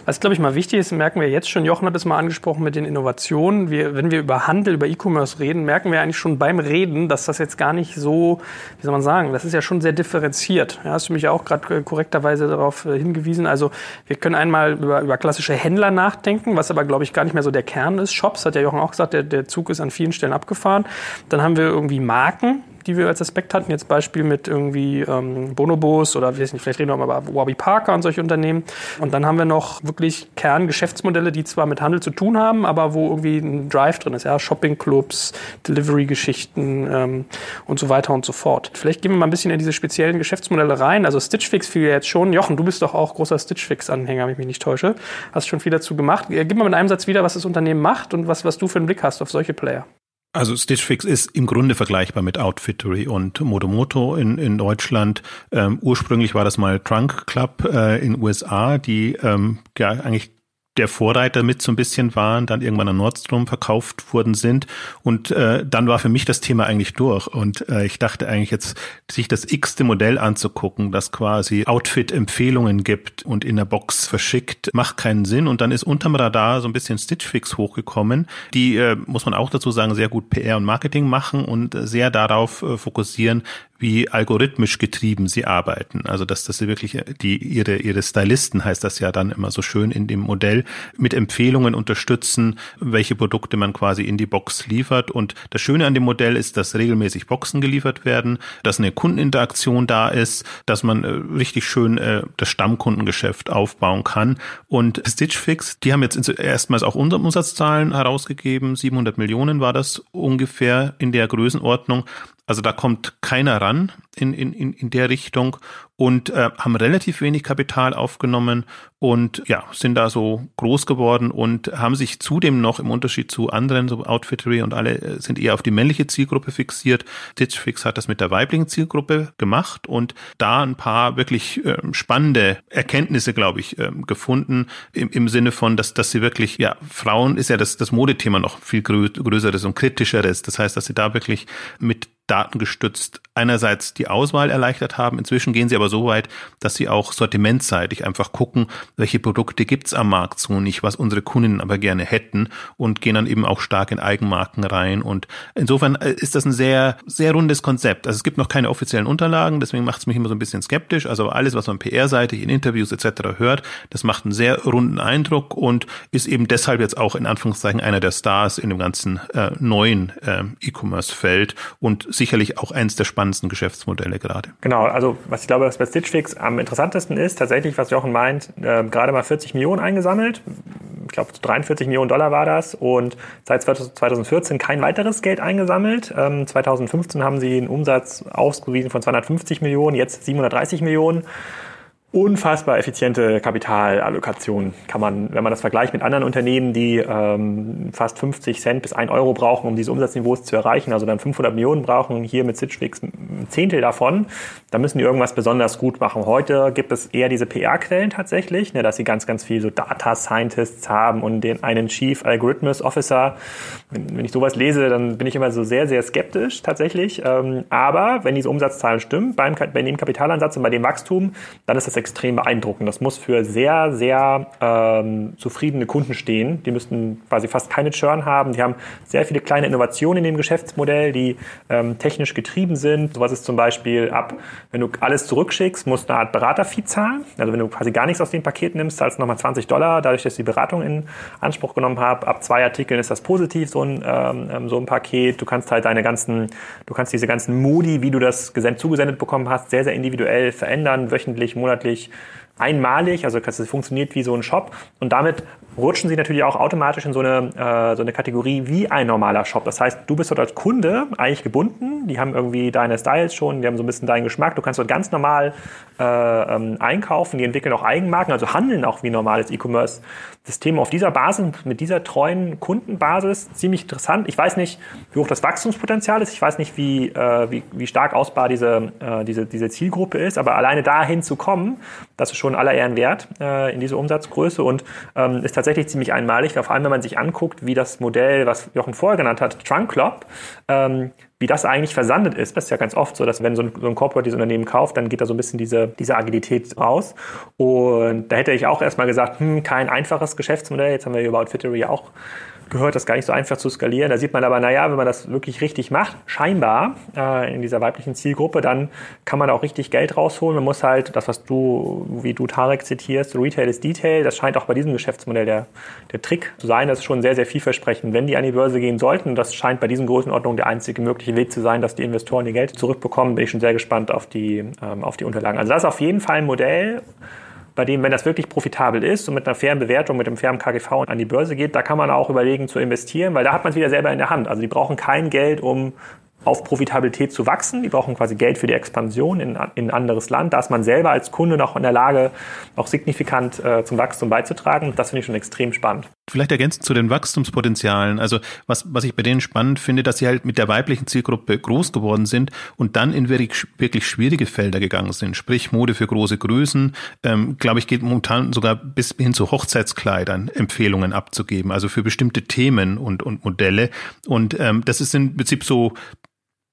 Was, glaube ich, mal wichtig ist, merken wir jetzt schon, Jochen hat es mal angesprochen mit den Innovationen. Wir, wenn wir über Handel, über E-Commerce reden, merken wir eigentlich schon beim Reden, dass das jetzt gar nicht so, wie soll man sagen, das ist ja schon sehr differenziert. Ja, hast du mich ja auch gerade korrekterweise darauf äh, hingewiesen. Also wir können einmal über, über klassische Händler nachdenken, was aber, glaube ich, gar nicht mehr so der Kern ist. Shops, hat ja Jochen auch gesagt, der, der Zug ist an vielen Stellen abgefahren. Dann haben wir irgendwie Marken, die wir als Aspekt hatten. Jetzt Beispiel mit irgendwie ähm, Bonobos oder weiß nicht, vielleicht reden wir mal über Warby Parker und solche Unternehmen. Und dann haben wir noch wirklich Kerngeschäftsmodelle, die zwar mit Handel zu tun haben, aber wo irgendwie ein Drive drin ist. Ja, Shopping-Clubs, Delivery-Geschichten ähm, und so weiter und so fort. Vielleicht gehen wir mal ein bisschen in diese speziellen Geschäftsmodelle rein. Also Stitch Fix fiel ja jetzt schon. Jochen, du bist doch auch großer Stitch Fix-Anhänger, wenn ich mich nicht täusche. Hast schon viel dazu gemacht. Gib mal mit einem Satz wieder, was das Unternehmen macht und was, was du für einen Blick hast auf solche Player. Also Stitch Fix ist im Grunde vergleichbar mit Outfittery und Modomoto in, in Deutschland. Ähm, ursprünglich war das mal Trunk Club äh, in USA, die ähm, ja eigentlich der Vorreiter mit so ein bisschen waren, dann irgendwann an Nordstrom verkauft worden sind. Und äh, dann war für mich das Thema eigentlich durch. Und äh, ich dachte eigentlich jetzt, sich das x-te Modell anzugucken, das quasi Outfit-Empfehlungen gibt und in der Box verschickt, macht keinen Sinn. Und dann ist unterm Radar so ein bisschen Stitch Fix hochgekommen, die, äh, muss man auch dazu sagen, sehr gut PR und Marketing machen und sehr darauf äh, fokussieren, wie algorithmisch getrieben sie arbeiten. Also dass, dass sie wirklich die ihre ihre Stylisten heißt das ja dann immer so schön in dem Modell mit Empfehlungen unterstützen, welche Produkte man quasi in die Box liefert. Und das Schöne an dem Modell ist, dass regelmäßig Boxen geliefert werden, dass eine Kundeninteraktion da ist, dass man äh, richtig schön äh, das Stammkundengeschäft aufbauen kann. Und Stitch Fix, die haben jetzt erstmals auch unsere Umsatzzahlen herausgegeben. 700 Millionen war das ungefähr in der Größenordnung. Also da kommt keiner ran in, in, in der Richtung und äh, haben relativ wenig Kapital aufgenommen und ja, sind da so groß geworden und haben sich zudem noch im Unterschied zu anderen, so Outfittery und alle äh, sind eher auf die männliche Zielgruppe fixiert. Stitch Fix hat das mit der weiblichen Zielgruppe gemacht und da ein paar wirklich äh, spannende Erkenntnisse, glaube ich, äh, gefunden im, im Sinne von, dass, dass sie wirklich, ja, Frauen ist ja das, das Modethema noch viel grö größeres und kritischeres. Das heißt, dass sie da wirklich mit datengestützt einerseits die Auswahl erleichtert haben. Inzwischen gehen sie aber so weit, dass sie auch sortimentseitig einfach gucken, welche Produkte gibt's am Markt so nicht, was unsere Kundinnen aber gerne hätten und gehen dann eben auch stark in Eigenmarken rein. Und insofern äh, ist das ein sehr, sehr rundes Konzept. Also es gibt noch keine offiziellen Unterlagen, deswegen macht es mich immer so ein bisschen skeptisch. Also alles, was man PR-seitig in Interviews etc. hört, das macht einen sehr runden Eindruck und ist eben deshalb jetzt auch in Anführungszeichen einer der Stars in dem ganzen äh, neuen äh, E-Commerce-Feld und sicherlich auch eins der spannendsten Geschäftsmodelle gerade. Genau, also was ich glaube, was bei Stitch Fix am interessantesten ist, tatsächlich, was Jochen meint, äh, gerade mal 40 Millionen eingesammelt. Ich glaube, 43 Millionen Dollar war das und seit 2014 kein weiteres Geld eingesammelt. Ähm, 2015 haben sie einen Umsatz ausgewiesen von 250 Millionen, jetzt 730 Millionen. Unfassbar effiziente Kapitalallokation. Kann man, wenn man das vergleicht mit anderen Unternehmen, die ähm, fast 50 Cent bis 1 Euro brauchen, um diese Umsatzniveaus zu erreichen, also dann 500 Millionen brauchen, hier mit Stitch Fix ein Zehntel davon, da müssen die irgendwas besonders gut machen. Heute gibt es eher diese PR-Quellen tatsächlich, ne, dass sie ganz, ganz viel so Data Scientists haben und den einen Chief Algorithmus Officer. Wenn, wenn ich sowas lese, dann bin ich immer so sehr, sehr skeptisch tatsächlich. Ähm, aber wenn diese Umsatzzahlen stimmen, beim, bei dem Kapitalansatz und bei dem Wachstum, dann ist das extrem beeindruckend. Das muss für sehr, sehr ähm, zufriedene Kunden stehen. Die müssten quasi fast keine Churn haben. Die haben sehr viele kleine Innovationen in dem Geschäftsmodell, die ähm, technisch getrieben sind. Sowas ist zum Beispiel ab, wenn du alles zurückschickst, musst du eine Art Beraterfee zahlen. Also wenn du quasi gar nichts aus dem Paket nimmst, zahlst du nochmal 20 Dollar, dadurch, dass ich die Beratung in Anspruch genommen habe. Ab zwei Artikeln ist das positiv, so ein, ähm, ähm so ein Paket. Du kannst halt deine ganzen, du kannst diese ganzen Modi, wie du das zugesendet bekommen hast, sehr, sehr individuell verändern, wöchentlich, monatlich wirklich einmalig, also es funktioniert wie so ein Shop und damit rutschen sie natürlich auch automatisch in so eine, äh, so eine Kategorie wie ein normaler Shop. Das heißt, du bist dort als Kunde eigentlich gebunden, die haben irgendwie deine Styles schon, die haben so ein bisschen deinen Geschmack, du kannst dort ganz normal äh, ähm, einkaufen, die entwickeln auch Eigenmarken, also handeln auch wie normales E-Commerce-System. Auf dieser Basis, mit dieser treuen Kundenbasis, ziemlich interessant. Ich weiß nicht, wie hoch das Wachstumspotenzial ist, ich weiß nicht, wie, äh, wie, wie stark ausbar diese, äh, diese, diese Zielgruppe ist, aber alleine dahin zu kommen, das ist schon aller Ehren wert äh, in diese Umsatzgröße und ähm, ist tatsächlich ziemlich einmalig, vor allem wenn man sich anguckt, wie das Modell, was Jochen vorher genannt hat, Trunk Club, ähm, wie das eigentlich versandet ist. Das ist ja ganz oft so, dass wenn so ein, so ein Corporate dieses Unternehmen kauft, dann geht da so ein bisschen diese, diese Agilität raus. Und da hätte ich auch erstmal gesagt, hm, kein einfaches Geschäftsmodell. Jetzt haben wir über Outfittery auch gehört, das gar nicht so einfach zu skalieren. Da sieht man aber, naja, wenn man das wirklich richtig macht, scheinbar äh, in dieser weiblichen Zielgruppe, dann kann man auch richtig Geld rausholen. Man muss halt, das, was du, wie du Tarek zitierst, Retail ist Detail, das scheint auch bei diesem Geschäftsmodell der, der Trick zu sein. Das ist schon sehr, sehr vielversprechend. Wenn die an die Börse gehen sollten, das scheint bei diesen Größenordnungen der einzige mögliche Weg zu sein, dass die Investoren ihr Geld zurückbekommen, bin ich schon sehr gespannt auf die, ähm, auf die Unterlagen. Also das ist auf jeden Fall ein Modell, bei dem, wenn das wirklich profitabel ist und mit einer fairen Bewertung, mit dem fairen KGV an die Börse geht, da kann man auch überlegen zu investieren, weil da hat man es wieder selber in der Hand. Also die brauchen kein Geld, um auf Profitabilität zu wachsen. Die brauchen quasi Geld für die Expansion in, in ein anderes Land. Da ist man selber als Kunde noch in der Lage, auch signifikant äh, zum Wachstum beizutragen. Das finde ich schon extrem spannend. Vielleicht ergänzend zu den Wachstumspotenzialen. Also was, was ich bei denen spannend finde, dass sie halt mit der weiblichen Zielgruppe groß geworden sind und dann in wirklich, wirklich schwierige Felder gegangen sind. Sprich Mode für große Größen. Ähm, Glaube ich, geht momentan sogar bis hin zu Hochzeitskleidern Empfehlungen abzugeben. Also für bestimmte Themen und, und Modelle. Und ähm, das ist im Prinzip so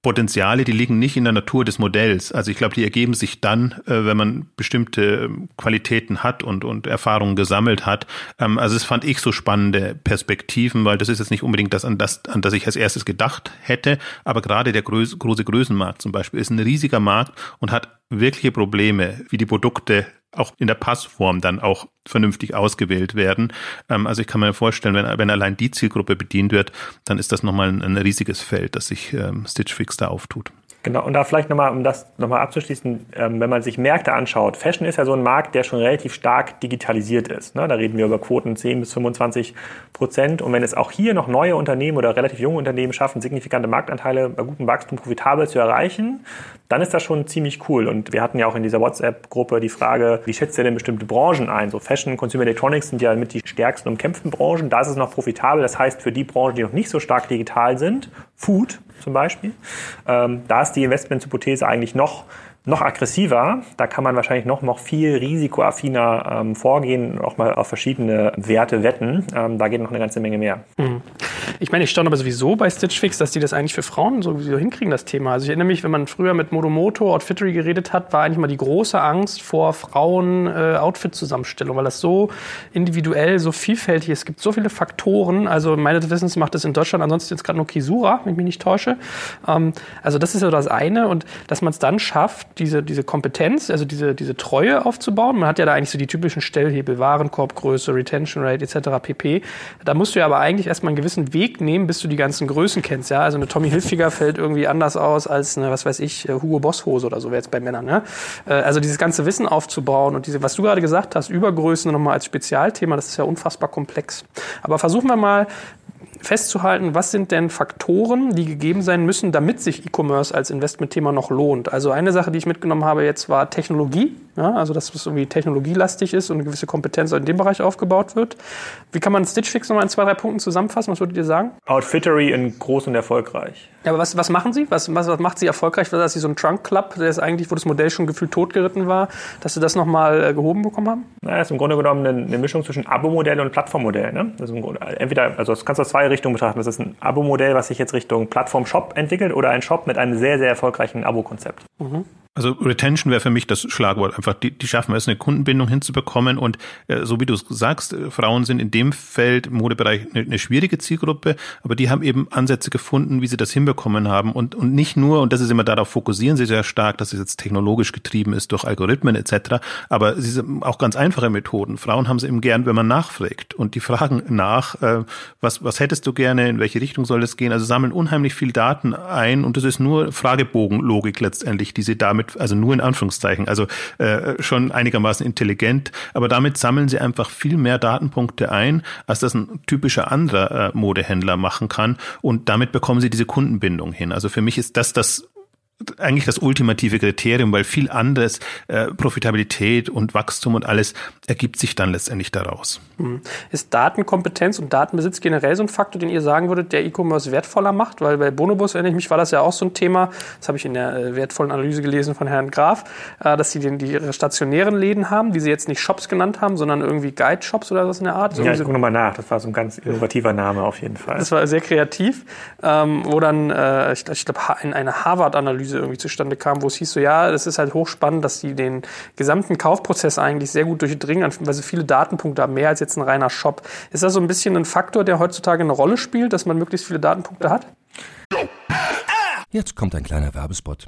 Potenziale, die liegen nicht in der Natur des Modells. Also ich glaube, die ergeben sich dann, äh, wenn man bestimmte ähm, Qualitäten hat und, und Erfahrungen gesammelt hat. Ähm, also es fand ich so spannende Perspektiven, weil das ist jetzt nicht unbedingt das, an das, an das ich als erstes gedacht hätte. Aber gerade der große Größenmarkt zum Beispiel ist ein riesiger Markt und hat wirkliche Probleme, wie die Produkte auch in der Passform dann auch vernünftig ausgewählt werden. Ähm, also ich kann mir vorstellen, wenn, wenn allein die Zielgruppe bedient wird, dann ist das nochmal ein, ein riesiges Feld, das sich ähm, Stitch Fix da auftut. Genau, und da vielleicht nochmal, um das nochmal abzuschließen, ähm, wenn man sich Märkte anschaut, Fashion ist ja so ein Markt, der schon relativ stark digitalisiert ist. Ne? Da reden wir über Quoten 10 bis 25 Prozent. Und wenn es auch hier noch neue Unternehmen oder relativ junge Unternehmen schaffen, signifikante Marktanteile bei gutem Wachstum profitabel zu erreichen, dann ist das schon ziemlich cool. Und wir hatten ja auch in dieser WhatsApp-Gruppe die Frage, wie schätzt ihr denn bestimmte Branchen ein? So Fashion, Consumer Electronics sind ja mit die stärksten umkämpften Branchen. Da ist es noch profitabel. Das heißt, für die Branchen, die noch nicht so stark digital sind, Food zum Beispiel, ähm, da ist die Investmenthypothese eigentlich noch noch aggressiver. Da kann man wahrscheinlich noch, noch viel risikoaffiner ähm, vorgehen, auch mal auf verschiedene Werte wetten. Ähm, da geht noch eine ganze Menge mehr. Mhm. Ich meine, ich staune aber sowieso bei Stitch Fix, dass die das eigentlich für Frauen sowieso hinkriegen, das Thema. Also ich erinnere mich, wenn man früher mit Modomoto, Outfittery geredet hat, war eigentlich mal die große Angst vor Frauen äh, Outfit-Zusammenstellung, weil das so individuell, so vielfältig ist. Es gibt so viele Faktoren. Also meines Wissens macht das in Deutschland ansonsten jetzt gerade nur Kisura, wenn ich mich nicht täusche. Ähm, also das ist ja das eine. Und dass man es dann schafft, diese, diese Kompetenz, also diese, diese Treue aufzubauen. Man hat ja da eigentlich so die typischen Stellhebel, Warenkorbgröße, Retention Rate etc. pp. Da musst du ja aber eigentlich erstmal einen gewissen Weg nehmen, bis du die ganzen Größen kennst. Ja? Also eine Tommy Hilfiger fällt irgendwie anders aus als eine, was weiß ich, äh, Hugo Boss Hose oder so wäre jetzt bei Männern. Ne? Also dieses ganze Wissen aufzubauen und diese, was du gerade gesagt hast, Übergrößen nochmal als Spezialthema, das ist ja unfassbar komplex. Aber versuchen wir mal festzuhalten, was sind denn Faktoren, die gegeben sein müssen, damit sich E-Commerce als Investmentthema noch lohnt. Also eine Sache, die ich mitgenommen habe jetzt war Technologie. Ja, also dass es irgendwie technologielastig ist und eine gewisse Kompetenz in dem Bereich aufgebaut wird. Wie kann man Stitch Fix nochmal in zwei, drei Punkten zusammenfassen? Was würdet ihr sagen? Outfittery in groß und erfolgreich. Ja, aber was, was machen Sie? Was, was, was macht Sie erfolgreich? Dass Sie so ein Trunk Club, der ist eigentlich, wo das Modell schon gefühlt totgeritten war, dass Sie das nochmal äh, gehoben bekommen haben? Na, das ist im Grunde genommen eine, eine Mischung zwischen Abo-Modell und Plattformmodell. Ne? Grunde, entweder, also das kannst du aus zwei Richtungen betrachten. Das ist ein Abo-Modell, was sich jetzt Richtung Plattform-Shop entwickelt oder ein Shop mit einem sehr, sehr erfolgreichen Abo-Konzept. Mhm. Also Retention wäre für mich das Schlagwort. Einfach, die, die schaffen es, eine Kundenbindung hinzubekommen. Und äh, so wie du es sagst, äh, Frauen sind in dem Feld im Modebereich eine, eine, schwierige Zielgruppe, aber die haben eben Ansätze gefunden, wie sie das hinbekommen haben. Und, und nicht nur, und das ist immer darauf fokussieren sie sehr stark, dass es jetzt technologisch getrieben ist durch Algorithmen etc., aber sie sind auch ganz einfache Methoden. Frauen haben sie eben gern, wenn man nachfragt. Und die fragen nach, äh, was, was hättest du gerne, in welche Richtung soll es gehen? Also sammeln unheimlich viel Daten ein und das ist nur Fragebogenlogik letztendlich, die sie damit damit, also nur in Anführungszeichen, also äh, schon einigermaßen intelligent, aber damit sammeln sie einfach viel mehr Datenpunkte ein, als das ein typischer anderer äh, Modehändler machen kann und damit bekommen sie diese Kundenbindung hin. Also für mich ist das das eigentlich das ultimative Kriterium, weil viel anderes, äh, Profitabilität und Wachstum und alles ergibt sich dann letztendlich daraus. Hm. Ist Datenkompetenz und Datenbesitz generell so ein Faktor, den ihr sagen würdet, der E-Commerce wertvoller macht? Weil bei Bonobus, erinnere ich mich, war das ja auch so ein Thema, das habe ich in der äh, wertvollen Analyse gelesen von Herrn Graf, äh, dass sie den, die ihre stationären Läden haben, die sie jetzt nicht Shops genannt haben, sondern irgendwie Guide-Shops oder was in der Art. So ja, ich gucke nochmal nach, das war so ein ganz innovativer Name auf jeden Fall. Das war sehr kreativ, ähm, wo dann, äh, ich, ich glaube, eine Harvard-Analyse Analyse irgendwie zustande kam, wo es hieß so, ja, das ist halt hochspannend, dass die den gesamten Kaufprozess eigentlich sehr gut durchdringen, weil sie viele Datenpunkte haben, mehr als jetzt ein reiner Shop. Ist das so ein bisschen ein Faktor, der heutzutage eine Rolle spielt, dass man möglichst viele Datenpunkte hat? Jetzt kommt ein kleiner Werbespot.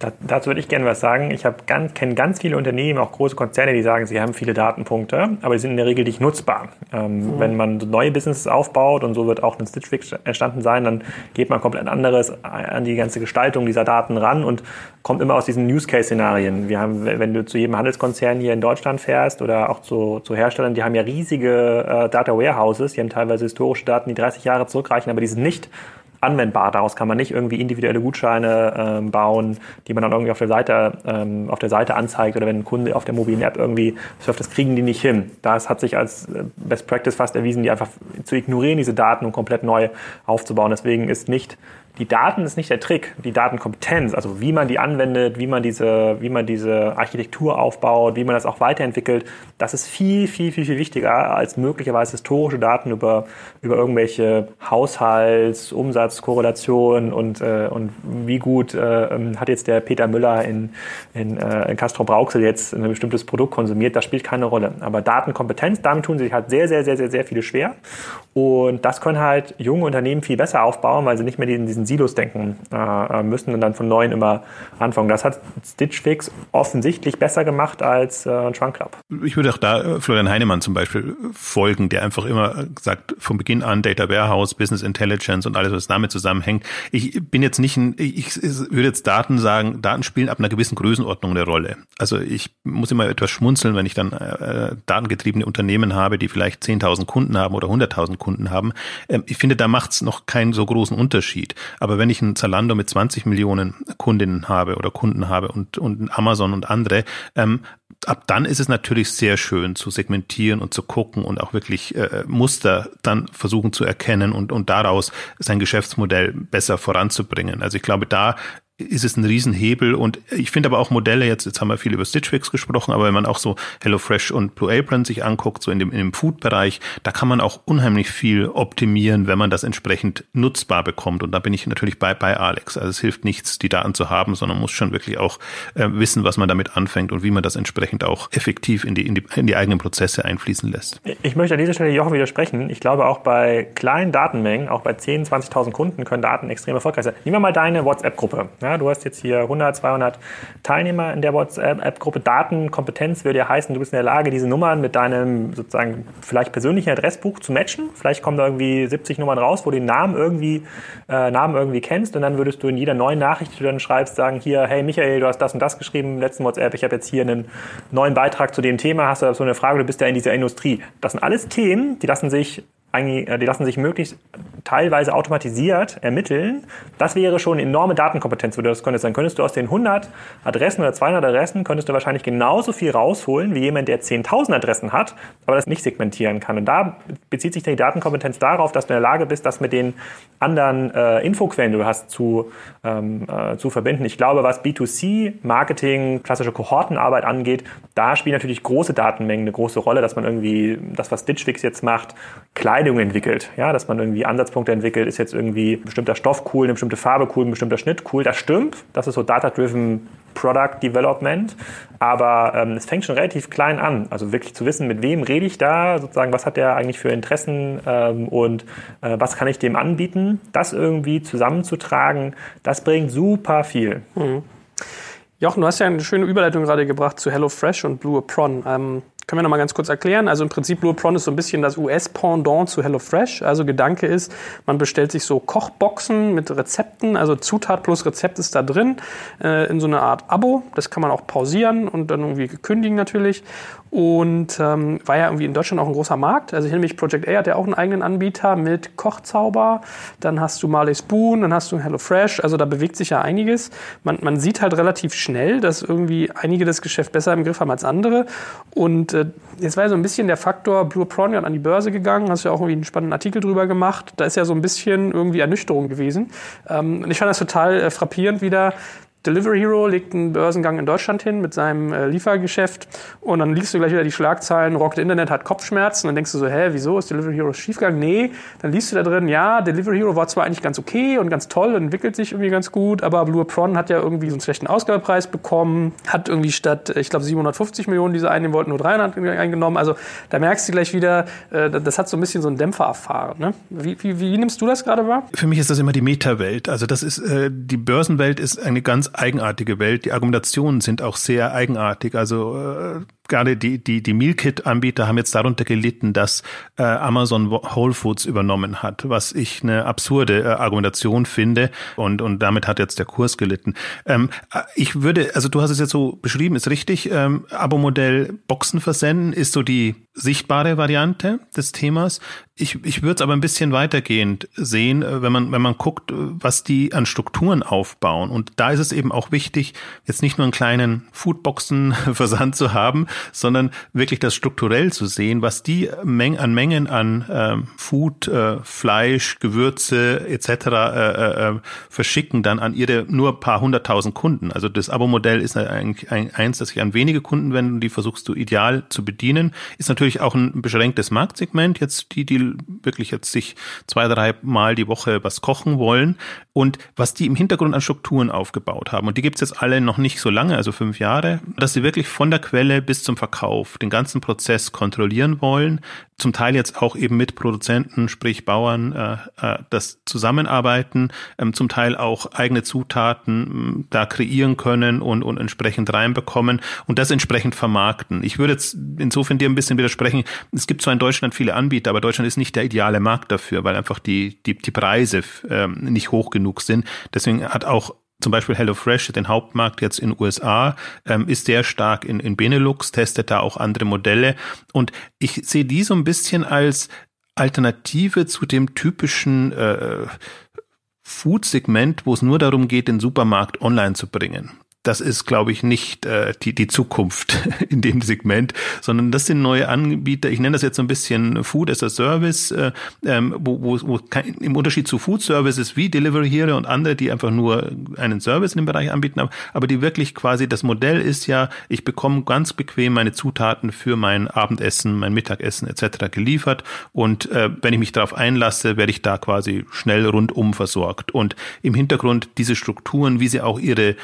Da, dazu würde ich gerne was sagen. Ich ganz, kenne ganz viele Unternehmen, auch große Konzerne, die sagen, sie haben viele Datenpunkte, aber die sind in der Regel nicht nutzbar. Ähm, mhm. Wenn man neue Businesses aufbaut und so wird auch ein Stitch Fix entstanden sein, dann geht man komplett anderes an die ganze Gestaltung dieser Daten ran und kommt immer aus diesen Use Case Szenarien. Wir haben, wenn du zu jedem Handelskonzern hier in Deutschland fährst oder auch zu, zu Herstellern, die haben ja riesige äh, Data Warehouses, die haben teilweise historische Daten, die 30 Jahre zurückreichen, aber die sind nicht anwendbar. Daraus kann man nicht irgendwie individuelle Gutscheine ähm, bauen, die man dann irgendwie auf der Seite ähm, auf der Seite anzeigt oder wenn ein Kunde auf der mobilen App irgendwie surft, das kriegen die nicht hin. Das hat sich als äh, Best Practice fast erwiesen, die einfach zu ignorieren, diese Daten und komplett neu aufzubauen. Deswegen ist nicht die Daten ist nicht der Trick, die Datenkompetenz, also wie man die anwendet, wie man diese, wie man diese Architektur aufbaut, wie man das auch weiterentwickelt, das ist viel, viel, viel, viel wichtiger als möglicherweise historische Daten über, über irgendwelche Haushalts-, Umsatzkorrelationen und, äh, und wie gut äh, ähm, hat jetzt der Peter Müller in, in, äh, in Castro Brauxel jetzt ein bestimmtes Produkt konsumiert, das spielt keine Rolle. Aber Datenkompetenz, damit tun sich halt sehr, sehr, sehr, sehr, sehr viele schwer. Und das können halt junge Unternehmen viel besser aufbauen, weil sie nicht mehr in diesen Silos denken äh, müssen und dann von neuem immer anfangen. Das hat Stitch Fix offensichtlich besser gemacht als äh, Trunk Club. Ich würde auch da äh, Florian Heinemann zum Beispiel folgen, der einfach immer sagt, von Beginn an Data Warehouse, Business Intelligence und alles, was damit zusammenhängt. Ich bin jetzt nicht ein, ich würde jetzt Daten sagen, Daten spielen ab einer gewissen Größenordnung eine Rolle. Also ich muss immer etwas schmunzeln, wenn ich dann äh, datengetriebene Unternehmen habe, die vielleicht 10.000 Kunden haben oder 100.000 Kunden haben. Ähm, ich finde, da macht es noch keinen so großen Unterschied. Aber wenn ich ein Zalando mit 20 Millionen Kundinnen habe oder Kunden habe und, und Amazon und andere, ähm, ab dann ist es natürlich sehr schön zu segmentieren und zu gucken und auch wirklich äh, Muster dann versuchen zu erkennen und, und daraus sein Geschäftsmodell besser voranzubringen. Also ich glaube, da ist es ein Riesenhebel und ich finde aber auch Modelle, jetzt, jetzt haben wir viel über Stitch Fix gesprochen, aber wenn man auch so HelloFresh und Blue Apron sich anguckt, so in dem, in dem Food-Bereich, da kann man auch unheimlich viel optimieren, wenn man das entsprechend nutzbar bekommt und da bin ich natürlich bei, bei Alex. Also es hilft nichts, die Daten zu haben, sondern muss schon wirklich auch äh, wissen, was man damit anfängt und wie man das entsprechend auch effektiv in die, in die, in die eigenen Prozesse einfließen lässt. Ich möchte an dieser Stelle Jochen widersprechen. Ich glaube auch bei kleinen Datenmengen, auch bei 10, 20.000 Kunden können Daten extrem erfolgreich sein. Nehmen wir mal deine WhatsApp-Gruppe. Ja, du hast jetzt hier 100, 200 Teilnehmer in der WhatsApp-Gruppe. Datenkompetenz würde ja heißen, du bist in der Lage, diese Nummern mit deinem sozusagen vielleicht persönlichen Adressbuch zu matchen. Vielleicht kommen da irgendwie 70 Nummern raus, wo du den Namen irgendwie, äh, Namen irgendwie kennst und dann würdest du in jeder neuen Nachricht, die du dann schreibst, sagen, hier, hey Michael, du hast das und das geschrieben im letzten WhatsApp, ich habe jetzt hier einen neuen Beitrag zu dem Thema, hast du so eine Frage, du bist ja in dieser Industrie. Das sind alles Themen, die lassen sich die lassen sich möglichst teilweise automatisiert ermitteln. Das wäre schon enorme Datenkompetenz, du das könntest. Dann könntest du aus den 100 Adressen oder 200 Adressen, könntest du wahrscheinlich genauso viel rausholen wie jemand, der 10.000 Adressen hat, aber das nicht segmentieren kann. Und da bezieht sich die Datenkompetenz darauf, dass du in der Lage bist, das mit den anderen äh, Infoquellen, die du hast, zu, ähm, äh, zu verbinden. Ich glaube, was B2C, Marketing, klassische Kohortenarbeit angeht, da spielen natürlich große Datenmengen eine große Rolle, dass man irgendwie das, was Stitch Fix jetzt macht, klein Kleidung entwickelt. Ja, dass man irgendwie Ansatzpunkte entwickelt, ist jetzt irgendwie ein bestimmter Stoff cool, eine bestimmte Farbe cool, ein bestimmter Schnitt cool. Das stimmt. Das ist so Data-Driven Product Development. Aber ähm, es fängt schon relativ klein an. Also wirklich zu wissen, mit wem rede ich da, sozusagen, was hat der eigentlich für Interessen ähm, und äh, was kann ich dem anbieten. Das irgendwie zusammenzutragen, das bringt super viel. Mhm. Jochen, du hast ja eine schöne Überleitung gerade gebracht zu HelloFresh und Blue Apron. Ähm, können wir noch mal ganz kurz erklären? Also im Prinzip Blue Prawn ist so ein bisschen das US-Pendant zu HelloFresh. Also Gedanke ist, man bestellt sich so Kochboxen mit Rezepten, also Zutat plus Rezept ist da drin, äh, in so eine Art Abo. Das kann man auch pausieren und dann irgendwie kündigen natürlich. Und ähm, war ja irgendwie in Deutschland auch ein großer Markt. Also ich erinnere mich, Project A hat ja auch einen eigenen Anbieter mit Kochzauber. Dann hast du Marley Spoon, dann hast du HelloFresh. Also da bewegt sich ja einiges. Man, man sieht halt relativ schnell, dass irgendwie einige das Geschäft besser im Griff haben als andere. Und äh, jetzt war ja so ein bisschen der Faktor, Blue Prawn an die Börse gegangen, hast ja auch irgendwie einen spannenden Artikel drüber gemacht. Da ist ja so ein bisschen irgendwie Ernüchterung gewesen. Ähm, und ich fand das total äh, frappierend wieder, Delivery Hero legt einen Börsengang in Deutschland hin mit seinem äh, Liefergeschäft und dann liest du gleich wieder die Schlagzeilen, Rocket Internet hat Kopfschmerzen und dann denkst du so, hä, wieso ist Delivery Hero schiefgegangen? Nee, dann liest du da drin, ja, Delivery Hero war zwar eigentlich ganz okay und ganz toll und entwickelt sich irgendwie ganz gut, aber Blue Apron hat ja irgendwie so einen schlechten Ausgabepreis bekommen, hat irgendwie statt, ich glaube, 750 Millionen, die sie einnehmen wollten, nur 300 eingenommen. Also da merkst du gleich wieder, äh, das hat so ein bisschen so einen Dämpfer erfahren. Ne? Wie, wie, wie nimmst du das gerade wahr? Für mich ist das immer die Meta-Welt. Also das ist, äh, die Börsenwelt ist eine ganz eigenartige Welt. Die Argumentationen sind auch sehr eigenartig. Also äh, gerade die, die, die Mealkit-Anbieter haben jetzt darunter gelitten, dass äh, Amazon Whole Foods übernommen hat, was ich eine absurde äh, Argumentation finde und, und damit hat jetzt der Kurs gelitten. Ähm, äh, ich würde, also du hast es jetzt so beschrieben, ist richtig, ähm, Abo-Modell Boxen versenden ist so die sichtbare Variante des Themas. Ich, ich würde es aber ein bisschen weitergehend sehen, äh, wenn man, wenn man guckt, was die an Strukturen aufbauen. Und da ist es eben auch wichtig, jetzt nicht nur einen kleinen Foodboxen-Versand zu haben, sondern wirklich das strukturell zu sehen, was die Meng an Mengen an ähm, Food, äh, Fleisch, Gewürze etc. Äh, äh, äh, verschicken dann an ihre nur paar hunderttausend Kunden. Also das Abo-Modell ist eigentlich eins, das sich an wenige Kunden wenden und die versuchst du ideal zu bedienen. Ist natürlich auch ein beschränktes Marktsegment, jetzt die, die wirklich jetzt sich zwei, drei Mal die Woche was kochen wollen und was die im Hintergrund an Strukturen aufgebaut haben. Und die gibt's jetzt alle noch nicht so lange, also fünf Jahre, dass sie wirklich von der Quelle bis zum Verkauf den ganzen Prozess kontrollieren wollen, zum Teil jetzt auch eben mit Produzenten, sprich Bauern, äh, äh, das Zusammenarbeiten, ähm, zum Teil auch eigene Zutaten ähm, da kreieren können und, und entsprechend reinbekommen und das entsprechend vermarkten. Ich würde jetzt insofern dir ein bisschen widersprechen. Es gibt zwar in Deutschland viele Anbieter, aber Deutschland ist nicht der ideale Markt dafür, weil einfach die, die, die Preise ähm, nicht hoch genug sind. Deswegen hat auch zum Beispiel HelloFresh, den Hauptmarkt jetzt in USA, ähm, ist sehr stark in, in Benelux, testet da auch andere Modelle. Und ich sehe die so ein bisschen als Alternative zu dem typischen äh, Food-Segment, wo es nur darum geht, den Supermarkt online zu bringen das ist, glaube ich, nicht äh, die, die Zukunft [LAUGHS] in dem Segment, sondern das sind neue Anbieter. Ich nenne das jetzt so ein bisschen Food as a Service, äh, ähm, wo, wo, wo kein, im Unterschied zu Food Services wie Delivery Hero und andere, die einfach nur einen Service in dem Bereich anbieten, aber die wirklich quasi das Modell ist ja, ich bekomme ganz bequem meine Zutaten für mein Abendessen, mein Mittagessen etc. geliefert und äh, wenn ich mich darauf einlasse, werde ich da quasi schnell rundum versorgt. Und im Hintergrund diese Strukturen, wie sie auch ihre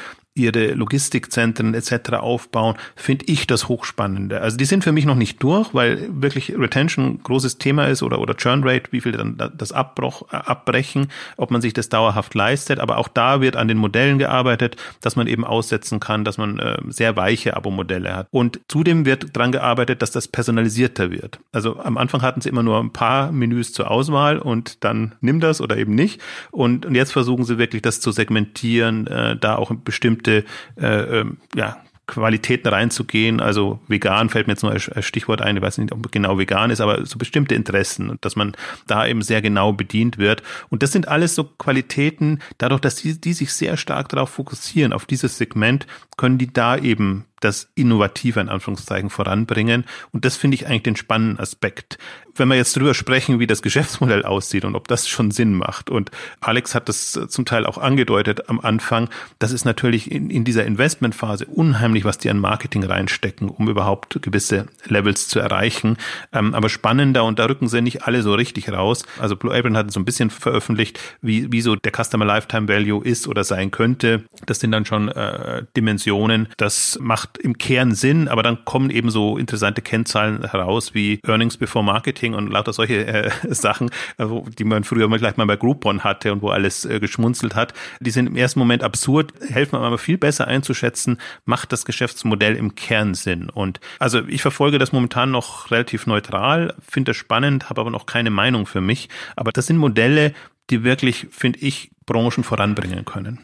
ihre Logistikzentren etc. aufbauen, finde ich das Hochspannende. Also die sind für mich noch nicht durch, weil wirklich Retention großes Thema ist oder, oder Churn Rate, wie viele dann das Abbruch, äh, abbrechen, ob man sich das dauerhaft leistet. Aber auch da wird an den Modellen gearbeitet, dass man eben aussetzen kann, dass man äh, sehr weiche Abo-Modelle hat. Und zudem wird dran gearbeitet, dass das personalisierter wird. Also am Anfang hatten sie immer nur ein paar Menüs zur Auswahl und dann nimm das oder eben nicht. Und, und jetzt versuchen sie wirklich das zu segmentieren, äh, da auch bestimmte bestimmte äh, ähm, ja, Qualitäten reinzugehen. Also vegan fällt mir jetzt nur als Stichwort ein, ich weiß nicht, ob genau vegan ist, aber so bestimmte Interessen dass man da eben sehr genau bedient wird. Und das sind alles so Qualitäten, dadurch, dass die, die sich sehr stark darauf fokussieren, auf dieses Segment, können die da eben das Innovative in Anführungszeichen voranbringen. Und das finde ich eigentlich den spannenden Aspekt. Wenn wir jetzt drüber sprechen, wie das Geschäftsmodell aussieht und ob das schon Sinn macht. Und Alex hat das zum Teil auch angedeutet am Anfang. Das ist natürlich in, in dieser Investmentphase unheimlich, was die an Marketing reinstecken, um überhaupt gewisse Levels zu erreichen. Ähm, aber spannender und da rücken sie nicht alle so richtig raus. Also Blue Apron hat so ein bisschen veröffentlicht, wie, wie so der Customer Lifetime Value ist oder sein könnte. Das sind dann schon äh, Dimensionen. Das macht macht im Kern Sinn, aber dann kommen eben so interessante Kennzahlen heraus wie Earnings before Marketing und lauter solche äh, [LAUGHS] Sachen, also, die man früher mal gleich mal bei Groupon hatte und wo alles äh, geschmunzelt hat. Die sind im ersten Moment absurd, helfen aber viel besser einzuschätzen, macht das Geschäftsmodell im Kern Sinn. Und also ich verfolge das momentan noch relativ neutral, finde das spannend, habe aber noch keine Meinung für mich. Aber das sind Modelle, die wirklich, finde ich, Branchen voranbringen können.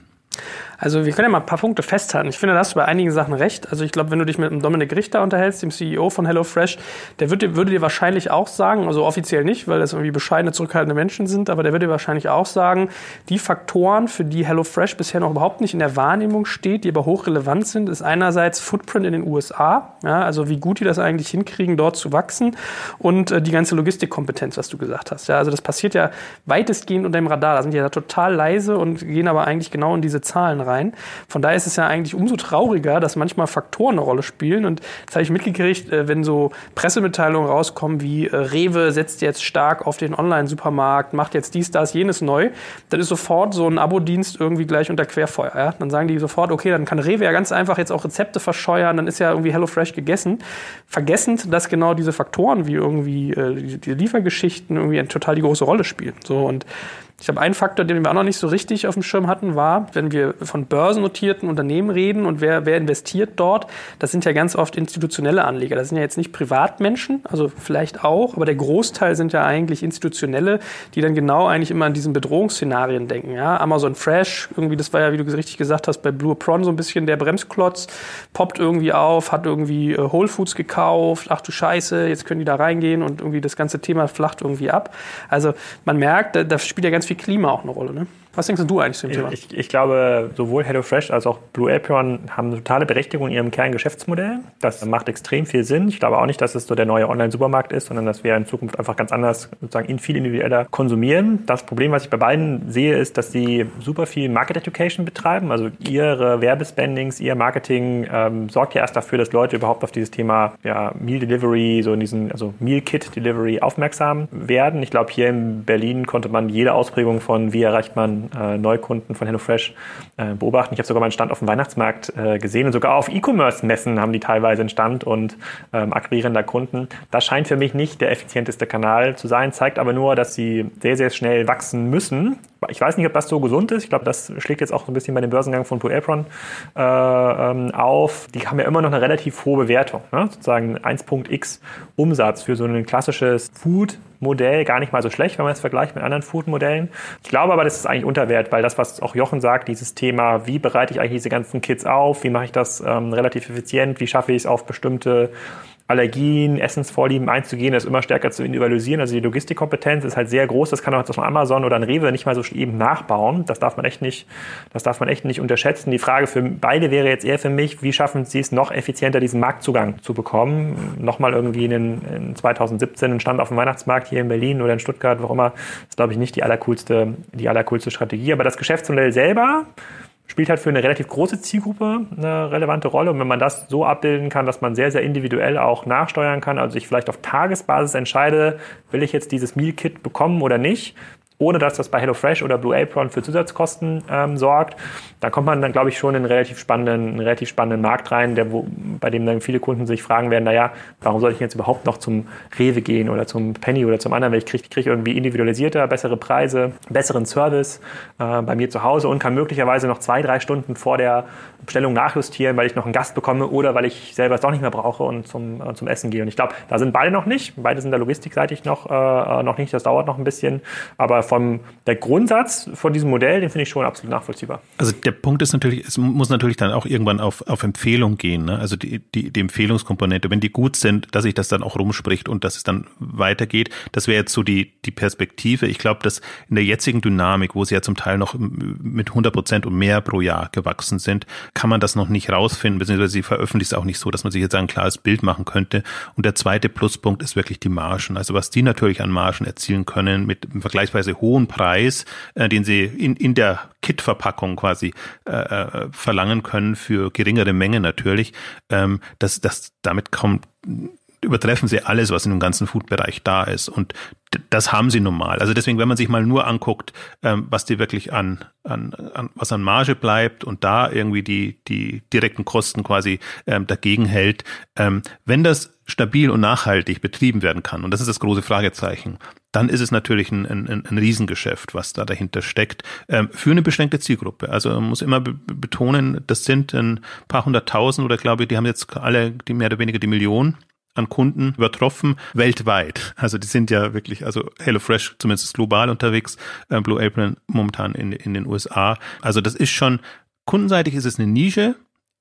Also wir können ja mal ein paar Punkte festhalten. Ich finde, da hast du bei einigen Sachen recht. Also ich glaube, wenn du dich mit dem Dominik Richter unterhältst, dem CEO von HelloFresh, der würde, würde dir wahrscheinlich auch sagen, also offiziell nicht, weil das irgendwie bescheidene, zurückhaltende Menschen sind, aber der würde dir wahrscheinlich auch sagen, die Faktoren, für die HelloFresh bisher noch überhaupt nicht in der Wahrnehmung steht, die aber hochrelevant sind, ist einerseits Footprint in den USA, ja, also wie gut die das eigentlich hinkriegen, dort zu wachsen und äh, die ganze Logistikkompetenz, was du gesagt hast. Ja, also das passiert ja weitestgehend unter dem Radar. Da sind die ja total leise und gehen aber eigentlich genau in diese Zahlen rein. Von daher ist es ja eigentlich umso trauriger, dass manchmal Faktoren eine Rolle spielen. Und das habe ich mitgekriegt, äh, wenn so Pressemitteilungen rauskommen wie äh, Rewe setzt jetzt stark auf den Online-Supermarkt, macht jetzt dies, das, jenes neu, dann ist sofort so ein Abo-Dienst irgendwie gleich unter Querfeuer. Ja? Dann sagen die sofort, okay, dann kann Rewe ja ganz einfach jetzt auch Rezepte verscheuern, dann ist ja irgendwie HelloFresh gegessen. Vergessend, dass genau diese Faktoren wie irgendwie äh, die Liefergeschichten irgendwie total die große Rolle spielen. So und ich glaube, ein Faktor, den wir auch noch nicht so richtig auf dem Schirm hatten, war, wenn wir von börsennotierten Unternehmen reden und wer, wer investiert dort, das sind ja ganz oft institutionelle Anleger. Das sind ja jetzt nicht Privatmenschen, also vielleicht auch, aber der Großteil sind ja eigentlich institutionelle, die dann genau eigentlich immer an diesen Bedrohungsszenarien denken. Ja? Amazon Fresh, irgendwie, das war ja, wie du richtig gesagt hast, bei Blue Prawn so ein bisschen der Bremsklotz, poppt irgendwie auf, hat irgendwie äh, Whole Foods gekauft, ach du Scheiße, jetzt können die da reingehen und irgendwie das ganze Thema flacht irgendwie ab. Also man merkt, da, da spielt ja ganz viel Klima auch eine Rolle. Ne? Was denkst du eigentlich zu dem Thema? Ich, ich glaube, sowohl HelloFresh als auch Blue Apron haben eine totale Berechtigung in ihrem Kerngeschäftsmodell. Das macht extrem viel Sinn. Ich glaube auch nicht, dass es so der neue Online-Supermarkt ist, sondern dass wir in Zukunft einfach ganz anders, sozusagen viel individueller konsumieren. Das Problem, was ich bei beiden sehe, ist, dass sie super viel Market Education betreiben. Also ihre Werbespendings, ihr Marketing ähm, sorgt ja erst dafür, dass Leute überhaupt auf dieses Thema ja, Meal Delivery, so in diesen, also Meal Kit Delivery aufmerksam werden. Ich glaube, hier in Berlin konnte man jede Ausprägung von, wie erreicht man äh, Neukunden von HelloFresh äh, beobachten. Ich habe sogar meinen Stand auf dem Weihnachtsmarkt äh, gesehen und sogar auf E-Commerce-Messen haben die teilweise einen Stand und ähm, akquirieren da Kunden. Das scheint für mich nicht der effizienteste Kanal zu sein, zeigt aber nur, dass sie sehr, sehr schnell wachsen müssen. Ich weiß nicht, ob das so gesund ist. Ich glaube, das schlägt jetzt auch so ein bisschen bei dem Börsengang von Blue Apron äh, ähm, auf. Die haben ja immer noch eine relativ hohe Bewertung. Ne? Sozusagen 1.x Umsatz für so ein klassisches Food Modell gar nicht mal so schlecht, wenn man es vergleicht mit anderen Food-Modellen. Ich glaube aber, das ist eigentlich Unterwert, weil das, was auch Jochen sagt, dieses Thema, wie bereite ich eigentlich diese ganzen Kits auf, wie mache ich das ähm, relativ effizient, wie schaffe ich es auf bestimmte Allergien, Essensvorlieben einzugehen, das immer stärker zu individualisieren. Also die Logistikkompetenz ist halt sehr groß. Das kann auch jetzt von Amazon oder ein Rewe nicht mal so eben nachbauen. Das darf man echt nicht, das darf man echt nicht unterschätzen. Die Frage für beide wäre jetzt eher für mich, wie schaffen sie es noch effizienter, diesen Marktzugang zu bekommen? Nochmal irgendwie in, in 2017 einen Stand auf dem Weihnachtsmarkt hier in Berlin oder in Stuttgart, wo immer, ist glaube ich nicht die allercoolste, die allercoolste Strategie. Aber das Geschäftsmodell selber, spielt halt für eine relativ große Zielgruppe eine relevante Rolle. Und wenn man das so abbilden kann, dass man sehr, sehr individuell auch nachsteuern kann, also ich vielleicht auf Tagesbasis entscheide, will ich jetzt dieses Meal Kit bekommen oder nicht, ohne dass das bei HelloFresh oder Blue Apron für Zusatzkosten ähm, sorgt, dann kommt man dann, glaube ich, schon in einen relativ spannenden, einen relativ spannenden Markt rein, der, wo, bei dem dann viele Kunden sich fragen werden, naja, warum soll ich jetzt überhaupt noch zum Rewe gehen oder zum Penny oder zum anderen, weil ich kriege krieg irgendwie individualisierter, bessere Preise, besseren Service äh, bei mir zu Hause und kann möglicherweise noch zwei, drei Stunden vor der Bestellung nachjustieren, weil ich noch einen Gast bekomme oder weil ich selber es doch nicht mehr brauche und zum, äh, zum Essen gehe. Und ich glaube, da sind beide noch nicht. Beide sind da logistikseitig noch, äh, noch nicht. Das dauert noch ein bisschen. Aber vom, der Grundsatz von diesem Modell, den finde ich schon absolut nachvollziehbar. Also der Punkt ist natürlich, es muss natürlich dann auch irgendwann auf, auf Empfehlung gehen. Ne? Also die, die, die Empfehlungskomponente, wenn die gut sind, dass sich das dann auch rumspricht und dass es dann weitergeht. Das wäre jetzt so die, die Perspektive. Ich glaube, dass in der jetzigen Dynamik, wo sie ja zum Teil noch mit 100 Prozent und mehr pro Jahr gewachsen sind, kann man das noch nicht rausfinden, beziehungsweise sie veröffentlicht es auch nicht so, dass man sich jetzt ein klares Bild machen könnte. Und der zweite Pluspunkt ist wirklich die Margen. Also was die natürlich an Margen erzielen können mit einem hohen Preis, äh, den sie in, in der Kit-Verpackung quasi äh, äh verlangen können für geringere Mengen natürlich, ähm, das, das damit kommt übertreffen sie alles, was in dem ganzen Food-Bereich da ist. Und das haben sie normal. Also deswegen, wenn man sich mal nur anguckt, ähm, was die wirklich an, an, an, was an Marge bleibt und da irgendwie die, die direkten Kosten quasi ähm, dagegen hält, ähm, wenn das stabil und nachhaltig betrieben werden kann, und das ist das große Fragezeichen, dann ist es natürlich ein, ein, ein Riesengeschäft, was da dahinter steckt, ähm, für eine beschränkte Zielgruppe. Also man muss immer be betonen, das sind ein paar hunderttausend oder glaube ich, die haben jetzt alle die mehr oder weniger die Million an Kunden übertroffen weltweit. Also die sind ja wirklich, also HelloFresh zumindest global unterwegs, äh, Blue Apron momentan in, in den USA. Also das ist schon, kundenseitig ist es eine Nische,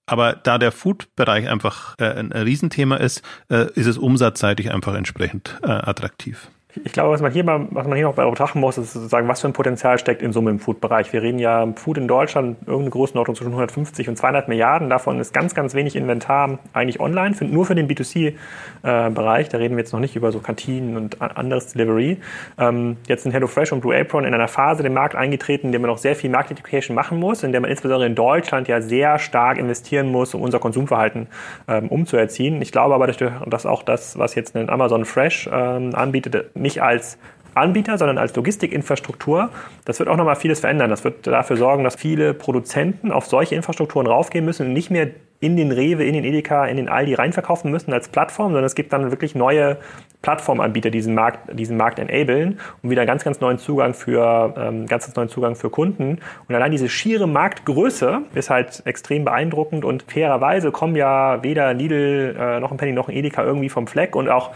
aber da der Food-Bereich einfach äh, ein, Riesenthema ist, äh, ist es umsatzseitig einfach entsprechend äh, attraktiv. Ich glaube, was man hier mal, was man hier noch betrachten muss, ist sozusagen, was für ein Potenzial steckt in Summe im Food-Bereich. Wir reden ja Food in Deutschland irgendeine Größenordnung zwischen 150 und 200 Milliarden. Davon ist ganz, ganz wenig Inventar eigentlich online, für, nur für den B2C-Bereich. Da reden wir jetzt noch nicht über so Kantinen und anderes Delivery. Ähm, jetzt sind HelloFresh und Blue Apron in einer Phase den Markt eingetreten, in der man noch sehr viel Market Education machen muss, in der man insbesondere in Deutschland ja sehr stark investieren muss, um unser Konsumverhalten ähm, umzuerziehen. Ich glaube aber, dass auch das, was jetzt ein Amazon Fresh ähm, anbietet, nicht als Anbieter, sondern als Logistikinfrastruktur. Das wird auch nochmal vieles verändern. Das wird dafür sorgen, dass viele Produzenten auf solche Infrastrukturen raufgehen müssen und nicht mehr in den Rewe, in den Edeka, in den Aldi reinverkaufen müssen als Plattform, sondern es gibt dann wirklich neue Plattformanbieter, die diesen Markt, diesen Markt enablen und wieder ganz, ganz neuen Zugang für, ähm, ganz, ganz neuen Zugang für Kunden. Und allein diese schiere Marktgröße ist halt extrem beeindruckend und fairerweise kommen ja weder Lidl, äh, noch ein Penny, noch ein Edeka irgendwie vom Fleck und auch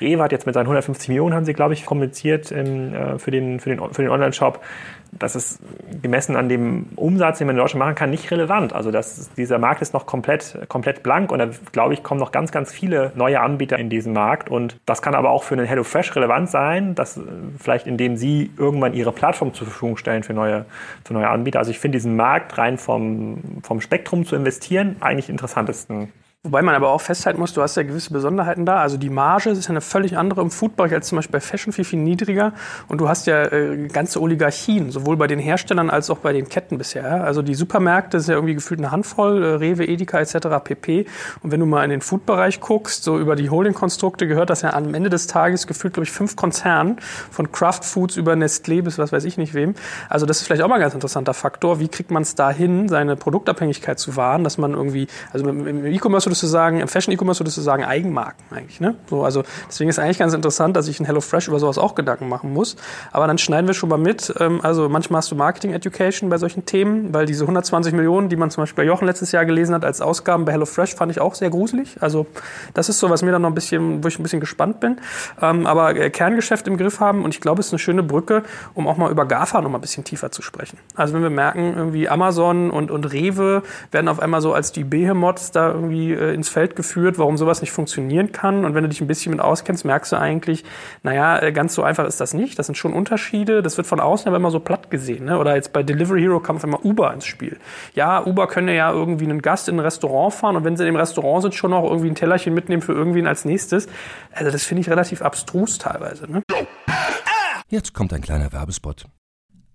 Rewe hat jetzt mit seinen 150 Millionen, haben sie, glaube ich, kommuniziert im, äh, für den, für den, für den Online-Shop, das ist gemessen an dem Umsatz, den man in Deutschland machen kann, nicht relevant. Also das, dieser Markt ist noch komplett, komplett blank und da glaube ich, kommen noch ganz, ganz viele neue Anbieter in diesen Markt. Und das kann aber auch für einen HelloFresh relevant sein, dass vielleicht indem sie irgendwann ihre Plattform zur Verfügung stellen für neue, für neue Anbieter. Also ich finde diesen Markt rein vom, vom Spektrum zu investieren eigentlich interessantesten. Wobei man aber auch festhalten muss, du hast ja gewisse Besonderheiten da. Also die Marge ist ja eine völlig andere im Foodbereich als zum Beispiel bei Fashion viel, viel niedriger. Und du hast ja äh, ganze Oligarchien, sowohl bei den Herstellern als auch bei den Ketten bisher. Also die Supermärkte sind ja irgendwie gefühlt eine Handvoll, äh, Rewe, Edeka etc. pp. Und wenn du mal in den Foodbereich guckst, so über die Holding-Konstrukte gehört das ja am Ende des Tages gefühlt, glaube ich, fünf Konzernen von Kraft Foods über Nestlé bis was weiß ich nicht wem. Also das ist vielleicht auch mal ein ganz interessanter Faktor. Wie kriegt man es dahin, seine Produktabhängigkeit zu wahren, dass man irgendwie, also im E-Commerce würdest du sagen, im Fashion E-Commerce würdest du sagen Eigenmarken eigentlich. Ne? So, also deswegen ist eigentlich ganz interessant, dass ich in HelloFresh über sowas auch Gedanken machen muss. Aber dann schneiden wir schon mal mit. Ähm, also manchmal hast du Marketing Education bei solchen Themen, weil diese 120 Millionen, die man zum Beispiel bei Jochen letztes Jahr gelesen hat als Ausgaben bei HelloFresh, fand ich auch sehr gruselig. Also das ist so, was mir dann noch ein bisschen, wo ich ein bisschen gespannt bin. Ähm, aber äh, Kerngeschäft im Griff haben und ich glaube, es ist eine schöne Brücke, um auch mal über GAFA noch mal ein bisschen tiefer zu sprechen. Also wenn wir merken, irgendwie Amazon und, und Rewe werden auf einmal so als die Behemoths da irgendwie äh, ins Feld geführt, warum sowas nicht funktionieren kann. Und wenn du dich ein bisschen mit auskennst, merkst du eigentlich, naja, äh, ganz so einfach ist das nicht. Das sind schon Unterschiede. Das wird von außen aber immer so platt gesehen. Ne? Oder jetzt bei Delivery Hero auf einmal Uber ins Spiel. Ja, Uber können ja irgendwie einen Gast in ein Restaurant fahren und wenn sie im Restaurant sind, schon noch irgendwie ein Tellerchen mitnehmen für irgendwen als nächstes. Also das finde ich relativ abstrus teilweise. Ne? Jetzt kommt ein kleiner Werbespot.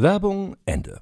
Werbung Ende.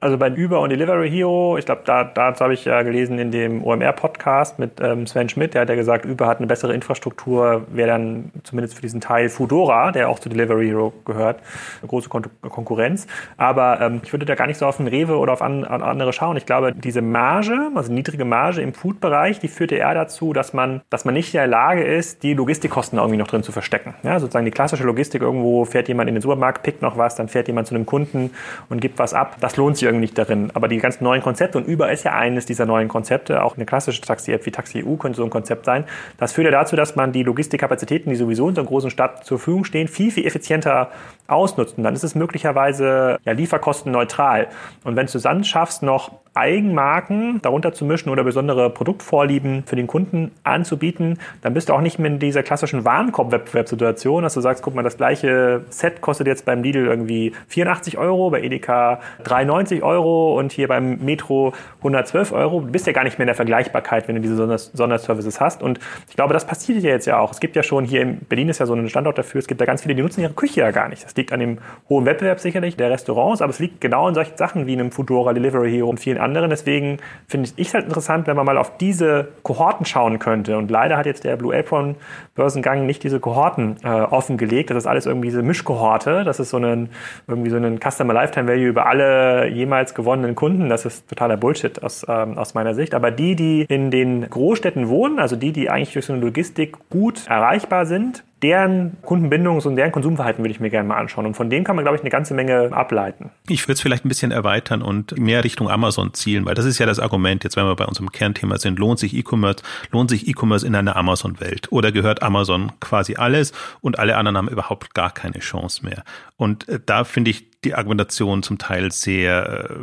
Also bei Uber und Delivery Hero, ich glaube, da, dazu habe ich ja gelesen in dem OMR-Podcast mit ähm, Sven Schmidt, der hat ja gesagt, Uber hat eine bessere Infrastruktur, wäre dann zumindest für diesen Teil Foodora, der auch zu Delivery Hero gehört, eine große Kon Konkurrenz. Aber ähm, ich würde da gar nicht so auf den Rewe oder auf an, an andere schauen. Ich glaube, diese Marge, also niedrige Marge im Food-Bereich, die führte eher dazu, dass man, dass man nicht in der Lage ist, die Logistikkosten irgendwie noch drin zu verstecken. Ja, sozusagen die klassische Logistik, irgendwo fährt jemand in den Supermarkt, pickt noch was, dann fährt jemand zu einem Kunden und gibt was ab. Das lohnt sich irgendwie nicht darin. Aber die ganzen neuen Konzepte, und Uber ist ja eines dieser neuen Konzepte, auch eine klassische Taxi-App wie Taxi EU könnte so ein Konzept sein, das führt ja dazu, dass man die Logistikkapazitäten, die sowieso in so einer großen Stadt zur Verfügung stehen, viel, viel effizienter ausnutzt. Dann ist es möglicherweise ja, lieferkostenneutral. Und wenn du es dann schaffst, noch Eigenmarken darunter zu mischen oder besondere Produktvorlieben für den Kunden anzubieten, dann bist du auch nicht mehr in dieser klassischen Warenkorb-Wettbewerbssituation, dass du sagst, guck mal, das gleiche Set kostet jetzt beim Lidl irgendwie 84 Euro, bei Edeka 93 Euro und hier beim Metro 112 Euro. Du bist ja gar nicht mehr in der Vergleichbarkeit, wenn du diese Sonderservices hast. Und ich glaube, das passiert ja jetzt ja auch. Es gibt ja schon hier in Berlin ist ja so ein Standort dafür. Es gibt da ganz viele, die nutzen ihre Küche ja gar nicht. Das liegt an dem hohen Wettbewerb sicherlich der Restaurants, aber es liegt genau in solchen Sachen wie einem Foodora, Delivery Hero und vielen anderen. Deswegen finde ich es halt interessant, wenn man mal auf diese Kohorten schauen könnte. Und leider hat jetzt der Blue Apron Börsengang nicht diese Kohorten äh, offengelegt. Das ist alles irgendwie diese Mischkohorte. Das ist so ein, irgendwie so ein Customer Lifetime Value über alle jemals gewonnenen Kunden. Das ist totaler Bullshit aus, ähm, aus meiner Sicht. Aber die, die in den Großstädten wohnen, also die, die eigentlich durch so eine Logistik gut erreichbar sind, deren Kundenbindungs- und deren Konsumverhalten würde ich mir gerne mal anschauen. Und von dem kann man, glaube ich, eine ganze Menge ableiten. Ich würde es vielleicht ein bisschen erweitern und mehr Richtung Amazon zielen, weil das ist ja das Argument, jetzt wenn wir bei unserem Kernthema sind, lohnt sich E-Commerce, lohnt sich E-Commerce in einer Amazon-Welt oder gehört Amazon quasi alles und alle anderen haben überhaupt gar keine Chance mehr. Und äh, da finde ich die Argumentation zum Teil sehr, äh,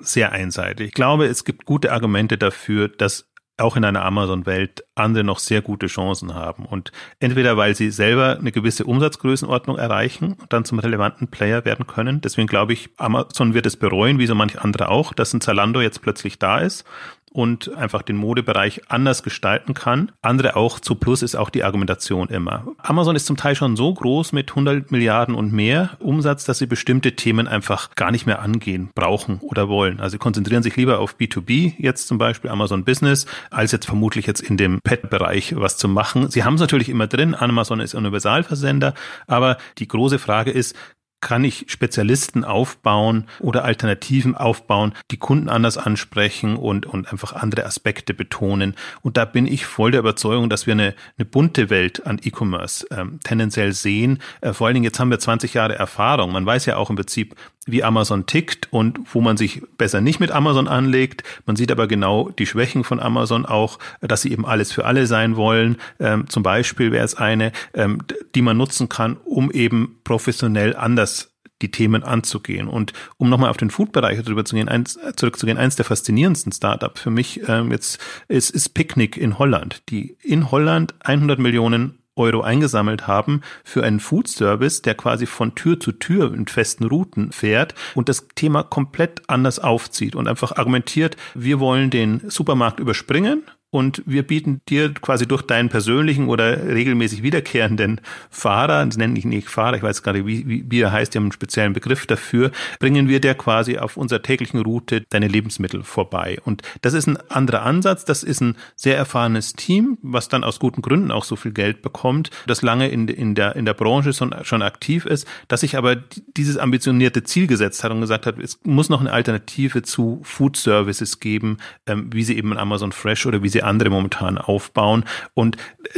sehr einseitig. Ich glaube, es gibt gute Argumente dafür, dass auch in einer Amazon-Welt andere noch sehr gute Chancen haben. Und entweder weil sie selber eine gewisse Umsatzgrößenordnung erreichen und dann zum relevanten Player werden können. Deswegen glaube ich, Amazon wird es bereuen, wie so manch andere auch, dass ein Zalando jetzt plötzlich da ist und einfach den Modebereich anders gestalten kann. Andere auch zu Plus ist auch die Argumentation immer. Amazon ist zum Teil schon so groß mit 100 Milliarden und mehr Umsatz, dass sie bestimmte Themen einfach gar nicht mehr angehen, brauchen oder wollen. Also sie konzentrieren sich lieber auf B2B, jetzt zum Beispiel Amazon Business, als jetzt vermutlich jetzt in dem Pet-Bereich was zu machen. Sie haben es natürlich immer drin, Amazon ist Universalversender, aber die große Frage ist, kann ich Spezialisten aufbauen oder Alternativen aufbauen, die Kunden anders ansprechen und, und einfach andere Aspekte betonen. Und da bin ich voll der Überzeugung, dass wir eine, eine bunte Welt an E-Commerce ähm, tendenziell sehen. Äh, vor allen Dingen jetzt haben wir 20 Jahre Erfahrung. Man weiß ja auch im Prinzip, wie Amazon tickt und wo man sich besser nicht mit Amazon anlegt. Man sieht aber genau die Schwächen von Amazon auch, dass sie eben alles für alle sein wollen. Ähm, zum Beispiel wäre es eine, ähm, die man nutzen kann, um eben professionell anders die Themen anzugehen. Und um nochmal auf den Food-Bereich drüber eins, zurückzugehen, eins der faszinierendsten Startup für mich ähm, jetzt ist, ist Picnic in Holland, die in Holland 100 Millionen Euro eingesammelt haben für einen Food Service, der quasi von Tür zu Tür in festen Routen fährt und das Thema komplett anders aufzieht und einfach argumentiert, wir wollen den Supermarkt überspringen und wir bieten dir quasi durch deinen persönlichen oder regelmäßig wiederkehrenden Fahrer, das nenne ich nicht Fahrer, ich weiß gerade, wie, wie, wie er heißt, die haben einen speziellen Begriff dafür, bringen wir dir quasi auf unserer täglichen Route deine Lebensmittel vorbei. Und das ist ein anderer Ansatz, das ist ein sehr erfahrenes Team, was dann aus guten Gründen auch so viel Geld bekommt, das lange in, in, der, in der Branche schon, schon aktiv ist, dass sich aber dieses ambitionierte Ziel gesetzt hat und gesagt hat, es muss noch eine Alternative zu Food Services geben, ähm, wie sie eben Amazon Fresh oder wie sie andere momentan aufbauen. Und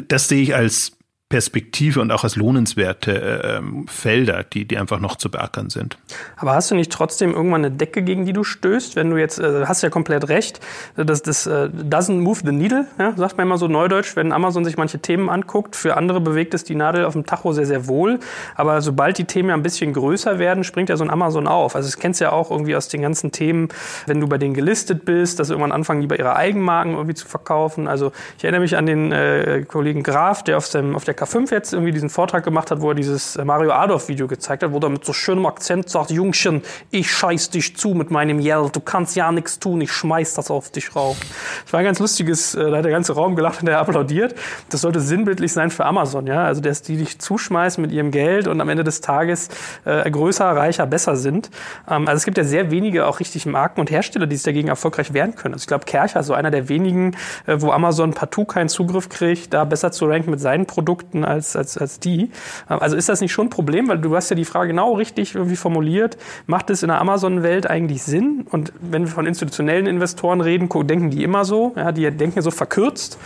das sehe ich als Perspektive und auch als lohnenswerte äh, ähm, Felder, die, die einfach noch zu beackern sind. Aber hast du nicht trotzdem irgendwann eine Decke, gegen die du stößt, wenn du jetzt, äh, hast ja komplett recht, das, das äh, doesn't move the needle, ja, sagt man immer so neudeutsch, wenn Amazon sich manche Themen anguckt, für andere bewegt es die Nadel auf dem Tacho sehr, sehr wohl, aber sobald die Themen ja ein bisschen größer werden, springt ja so ein Amazon auf. Also das kennst du ja auch irgendwie aus den ganzen Themen, wenn du bei denen gelistet bist, dass irgendwann anfangen, lieber ihre Eigenmarken irgendwie zu verkaufen. Also ich erinnere mich an den äh, Kollegen Graf, der auf, seinem, auf der K5 jetzt irgendwie diesen Vortrag gemacht hat, wo er dieses Mario Adolf-Video gezeigt hat, wo er mit so schönem Akzent sagt, Jungchen, ich scheiß dich zu mit meinem Yell, du kannst ja nichts tun, ich schmeiß das auf dich rauf. Das war ein ganz lustiges, äh, da hat der ganze Raum gelacht und der applaudiert. Das sollte sinnbildlich sein für Amazon, ja, also dass die dich zuschmeißen mit ihrem Geld und am Ende des Tages äh, größer, reicher, besser sind. Ähm, also es gibt ja sehr wenige auch richtig Marken und Hersteller, die sich dagegen erfolgreich wehren können. Also ich glaube, Kercher, so einer der wenigen, äh, wo Amazon partout keinen Zugriff kriegt, da besser zu ranken mit seinen Produkten als, als, als die. Also ist das nicht schon ein Problem, weil du hast ja die Frage genau richtig irgendwie formuliert. Macht es in der Amazon-Welt eigentlich Sinn? Und wenn wir von institutionellen Investoren reden, denken die immer so, ja, die denken so verkürzt,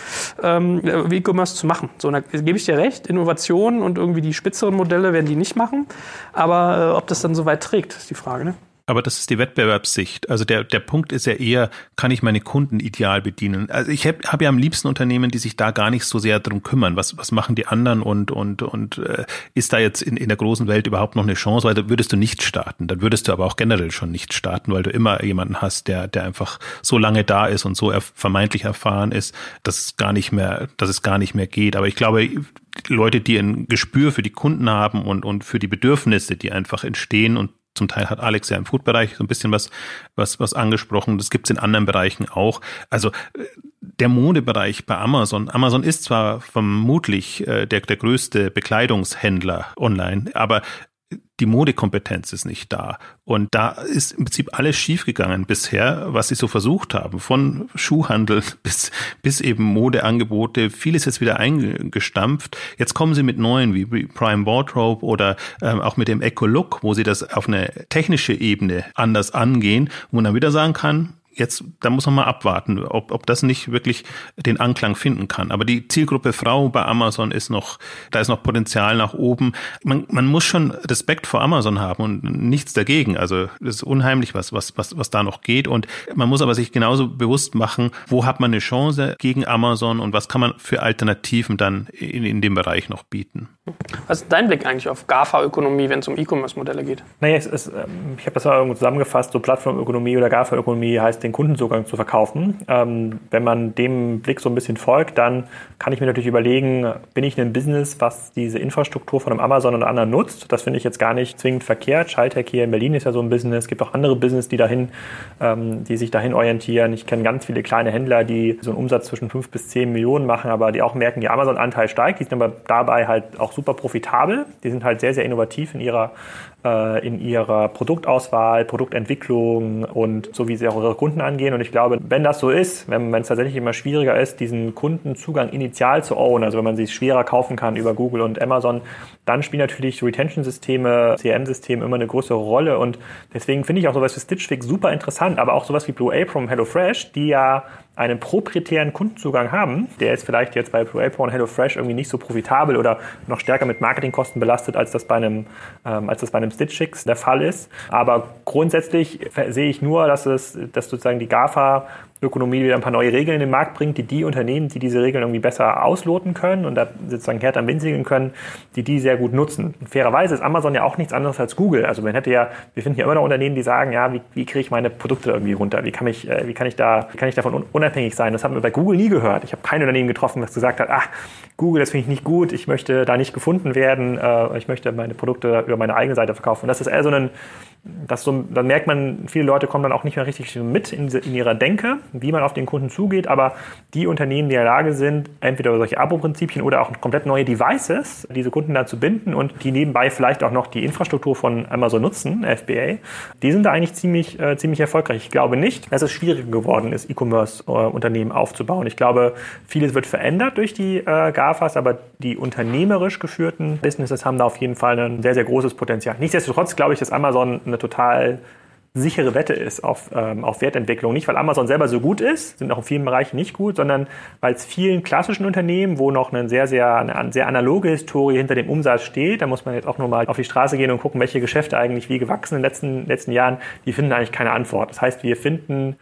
ähm, E-Commerce zu machen. So, da gebe ich dir recht, Innovationen und irgendwie die spitzeren Modelle werden die nicht machen. Aber äh, ob das dann so weit trägt, ist die Frage. Ne? Aber das ist die Wettbewerbssicht. Also der, der Punkt ist ja eher, kann ich meine Kunden ideal bedienen? Also ich habe hab ja am liebsten Unternehmen, die sich da gar nicht so sehr drum kümmern. Was, was machen die anderen und, und, und äh, ist da jetzt in, in der großen Welt überhaupt noch eine Chance? Weil da würdest du nicht starten. Dann würdest du aber auch generell schon nicht starten, weil du immer jemanden hast, der, der einfach so lange da ist und so er, vermeintlich erfahren ist, dass es gar nicht mehr, dass es gar nicht mehr geht. Aber ich glaube, Leute, die ein Gespür für die Kunden haben und, und für die Bedürfnisse, die einfach entstehen und zum Teil hat Alex ja im Food-Bereich so ein bisschen was, was, was angesprochen. Das gibt's in anderen Bereichen auch. Also äh, der Modebereich bei Amazon. Amazon ist zwar vermutlich äh, der, der größte Bekleidungshändler online, aber die Modekompetenz ist nicht da. Und da ist im Prinzip alles schiefgegangen bisher, was sie so versucht haben. Von Schuhhandel [LAUGHS] bis, bis eben Modeangebote. Vieles jetzt wieder eingestampft. Jetzt kommen sie mit neuen wie Prime Wardrobe oder ähm, auch mit dem Eco Look, wo sie das auf eine technische Ebene anders angehen, wo man dann wieder sagen kann, jetzt, da muss man mal abwarten, ob, ob das nicht wirklich den Anklang finden kann. Aber die Zielgruppe Frau bei Amazon ist noch, da ist noch Potenzial nach oben. Man, man muss schon Respekt vor Amazon haben und nichts dagegen. Also es ist unheimlich, was, was, was, was da noch geht. Und man muss aber sich genauso bewusst machen, wo hat man eine Chance gegen Amazon und was kann man für Alternativen dann in, in dem Bereich noch bieten. Was ist dein Blick eigentlich auf GAFA-Ökonomie, wenn es um E-Commerce-Modelle geht? Naja, es ist, ähm, ich habe das mal irgendwo zusammengefasst, so Plattformökonomie oder GAFA-Ökonomie heißt den Kundenzugang zu verkaufen. Ähm, wenn man dem Blick so ein bisschen folgt, dann kann ich mir natürlich überlegen, bin ich ein Business, was diese Infrastruktur von einem Amazon oder anderen nutzt? Das finde ich jetzt gar nicht zwingend verkehrt. Schaltec hier in Berlin ist ja so ein Business. Es gibt auch andere Business, die dahin, ähm, die sich dahin orientieren. Ich kenne ganz viele kleine Händler, die so einen Umsatz zwischen fünf bis zehn Millionen machen, aber die auch merken, der Amazon-Anteil steigt. Die sind aber dabei halt auch super profitabel. Die sind halt sehr, sehr innovativ in ihrer in ihrer Produktauswahl, Produktentwicklung und so wie sie auch ihre Kunden angehen. Und ich glaube, wenn das so ist, wenn es tatsächlich immer schwieriger ist, diesen Kundenzugang initial zu own, also wenn man sich schwerer kaufen kann über Google und Amazon, dann spielen natürlich Retention-Systeme, CRM-Systeme immer eine größere Rolle. Und deswegen finde ich auch sowas wie Stitch Fix super interessant, aber auch sowas wie Blue Apron, HelloFresh, die ja einen proprietären Kundenzugang haben, der ist vielleicht jetzt bei Blue Apron und HelloFresh irgendwie nicht so profitabel oder noch stärker mit Marketingkosten belastet, als das bei einem, ähm, als das bei einem Stitchix der Fall ist. Aber grundsätzlich sehe ich nur, dass es, dass sozusagen die GAFA Ökonomie wieder ein paar neue Regeln in den Markt bringt, die die Unternehmen, die diese Regeln irgendwie besser ausloten können und da sozusagen härter Wind können, die die sehr gut nutzen. Und fairerweise ist Amazon ja auch nichts anderes als Google. Also man hätte ja, wir finden ja immer noch Unternehmen, die sagen, ja, wie, wie kriege ich meine Produkte irgendwie runter? Wie kann ich, äh, wie kann ich da, wie kann ich davon unabhängig sein? Das haben wir bei Google nie gehört. Ich habe kein Unternehmen getroffen, das gesagt hat, ach, Google, das finde ich nicht gut, ich möchte da nicht gefunden werden, äh, ich möchte meine Produkte über meine eigene Seite verkaufen. Und das ist eher so ein das so, dann merkt man, viele Leute kommen dann auch nicht mehr richtig mit in, in ihrer Denke. Wie man auf den Kunden zugeht, aber die Unternehmen, die in der Lage sind, entweder über solche Abo-Prinzipien oder auch komplett neue Devices, diese Kunden da zu binden und die nebenbei vielleicht auch noch die Infrastruktur von Amazon nutzen, FBA, die sind da eigentlich ziemlich, äh, ziemlich erfolgreich. Ich glaube nicht, dass es schwieriger geworden ist, E-Commerce-Unternehmen aufzubauen. Ich glaube, vieles wird verändert durch die äh, GAFAs, aber die unternehmerisch geführten Businesses haben da auf jeden Fall ein sehr, sehr großes Potenzial. Nichtsdestotrotz glaube ich, dass Amazon eine total sichere Wette ist auf, ähm, auf Wertentwicklung. Nicht, weil Amazon selber so gut ist, sind auch in vielen Bereichen nicht gut, sondern weil es vielen klassischen Unternehmen, wo noch eine sehr, sehr, eine sehr analoge Historie hinter dem Umsatz steht, da muss man jetzt auch nochmal auf die Straße gehen und gucken, welche Geschäfte eigentlich wie gewachsen in den letzten, letzten Jahren, die finden eigentlich keine Antwort. Das heißt, wir finden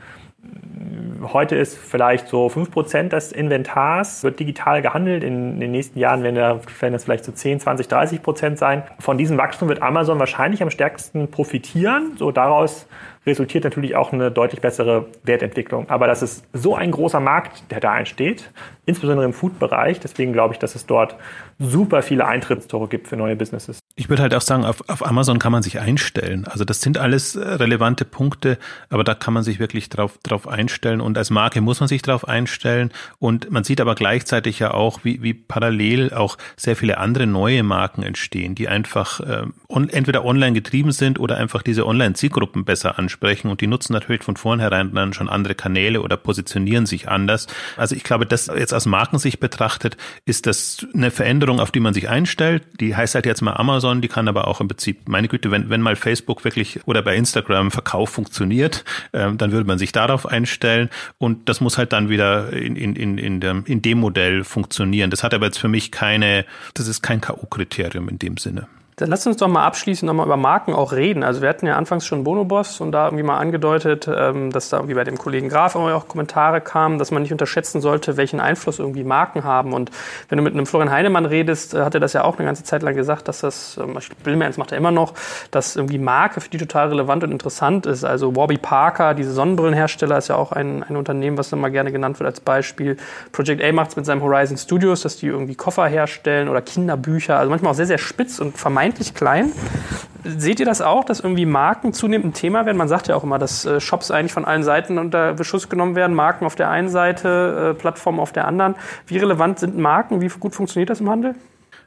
heute ist vielleicht so 5% des Inventars wird digital gehandelt. In, den nächsten Jahren werden, das vielleicht so 10, 20, 30 Prozent sein. Von diesem Wachstum wird Amazon wahrscheinlich am stärksten profitieren. So daraus resultiert natürlich auch eine deutlich bessere Wertentwicklung. Aber das ist so ein großer Markt, der da entsteht, insbesondere im Food-Bereich. Deswegen glaube ich, dass es dort super viele Eintrittstore gibt für neue Businesses. Ich würde halt auch sagen, auf, auf Amazon kann man sich einstellen. Also das sind alles äh, relevante Punkte, aber da kann man sich wirklich drauf, drauf einstellen und als Marke muss man sich drauf einstellen und man sieht aber gleichzeitig ja auch, wie, wie parallel auch sehr viele andere neue Marken entstehen, die einfach äh, on, entweder online getrieben sind oder einfach diese Online-Zielgruppen besser ansprechen und die nutzen natürlich von vornherein dann schon andere Kanäle oder positionieren sich anders. Also ich glaube, das jetzt aus Markensicht betrachtet, ist das eine Veränderung, auf die man sich einstellt. Die heißt halt jetzt mal Amazon Amazon, die kann aber auch im Prinzip, meine Güte, wenn, wenn mal Facebook wirklich oder bei Instagram Verkauf funktioniert, äh, dann würde man sich darauf einstellen und das muss halt dann wieder in, in, in, in, dem, in dem Modell funktionieren. Das hat aber jetzt für mich keine, das ist kein K.O.-Kriterium in dem Sinne. Dann lass uns doch mal abschließend nochmal über Marken auch reden. Also wir hatten ja anfangs schon Bonoboss und da irgendwie mal angedeutet, ähm, dass da irgendwie bei dem Kollegen Graf auch Kommentare kamen, dass man nicht unterschätzen sollte, welchen Einfluss irgendwie Marken haben. Und wenn du mit einem Florian Heinemann redest, äh, hat er das ja auch eine ganze Zeit lang gesagt, dass das, ähm, Billmans macht er immer noch, dass irgendwie Marke für die total relevant und interessant ist. Also Warby Parker, diese Sonnenbrillenhersteller, ist ja auch ein, ein Unternehmen, was immer gerne genannt wird als Beispiel. Project A macht es mit seinem Horizon Studios, dass die irgendwie Koffer herstellen oder Kinderbücher, also manchmal auch sehr, sehr spitz und vermeintlich vermeintlich klein. Seht ihr das auch, dass irgendwie Marken zunehmend ein Thema werden? Man sagt ja auch immer, dass äh, Shops eigentlich von allen Seiten unter Beschuss genommen werden. Marken auf der einen Seite, äh, Plattformen auf der anderen. Wie relevant sind Marken? Wie gut funktioniert das im Handel?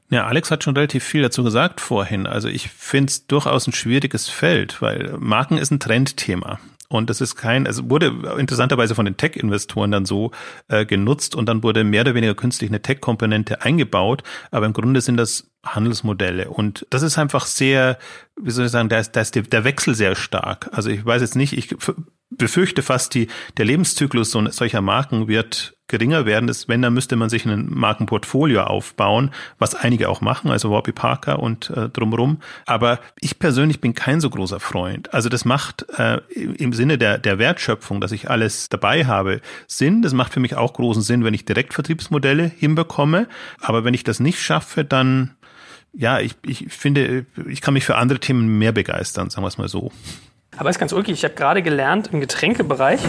Ja, Alex hat schon relativ viel dazu gesagt vorhin. Also ich finde es durchaus ein schwieriges Feld, weil Marken ist ein Trendthema. Und das ist kein, also wurde interessanterweise von den Tech-Investoren dann so äh, genutzt und dann wurde mehr oder weniger künstlich eine Tech-Komponente eingebaut. Aber im Grunde sind das Handelsmodelle. Und das ist einfach sehr, wie soll ich sagen, da ist, da ist der Wechsel sehr stark. Also ich weiß jetzt nicht, ich befürchte fast, die, der Lebenszyklus so, solcher Marken wird geringer werden. Das, wenn, dann müsste man sich ein Markenportfolio aufbauen, was einige auch machen, also Warby Parker und äh, drumrum. Aber ich persönlich bin kein so großer Freund. Also das macht äh, im Sinne der, der Wertschöpfung, dass ich alles dabei habe, Sinn. Das macht für mich auch großen Sinn, wenn ich Direktvertriebsmodelle hinbekomme. Aber wenn ich das nicht schaffe, dann ja, ich, ich finde, ich kann mich für andere Themen mehr begeistern, sagen wir es mal so. Aber ist ganz ulkig. Ich habe gerade gelernt im Getränkebereich,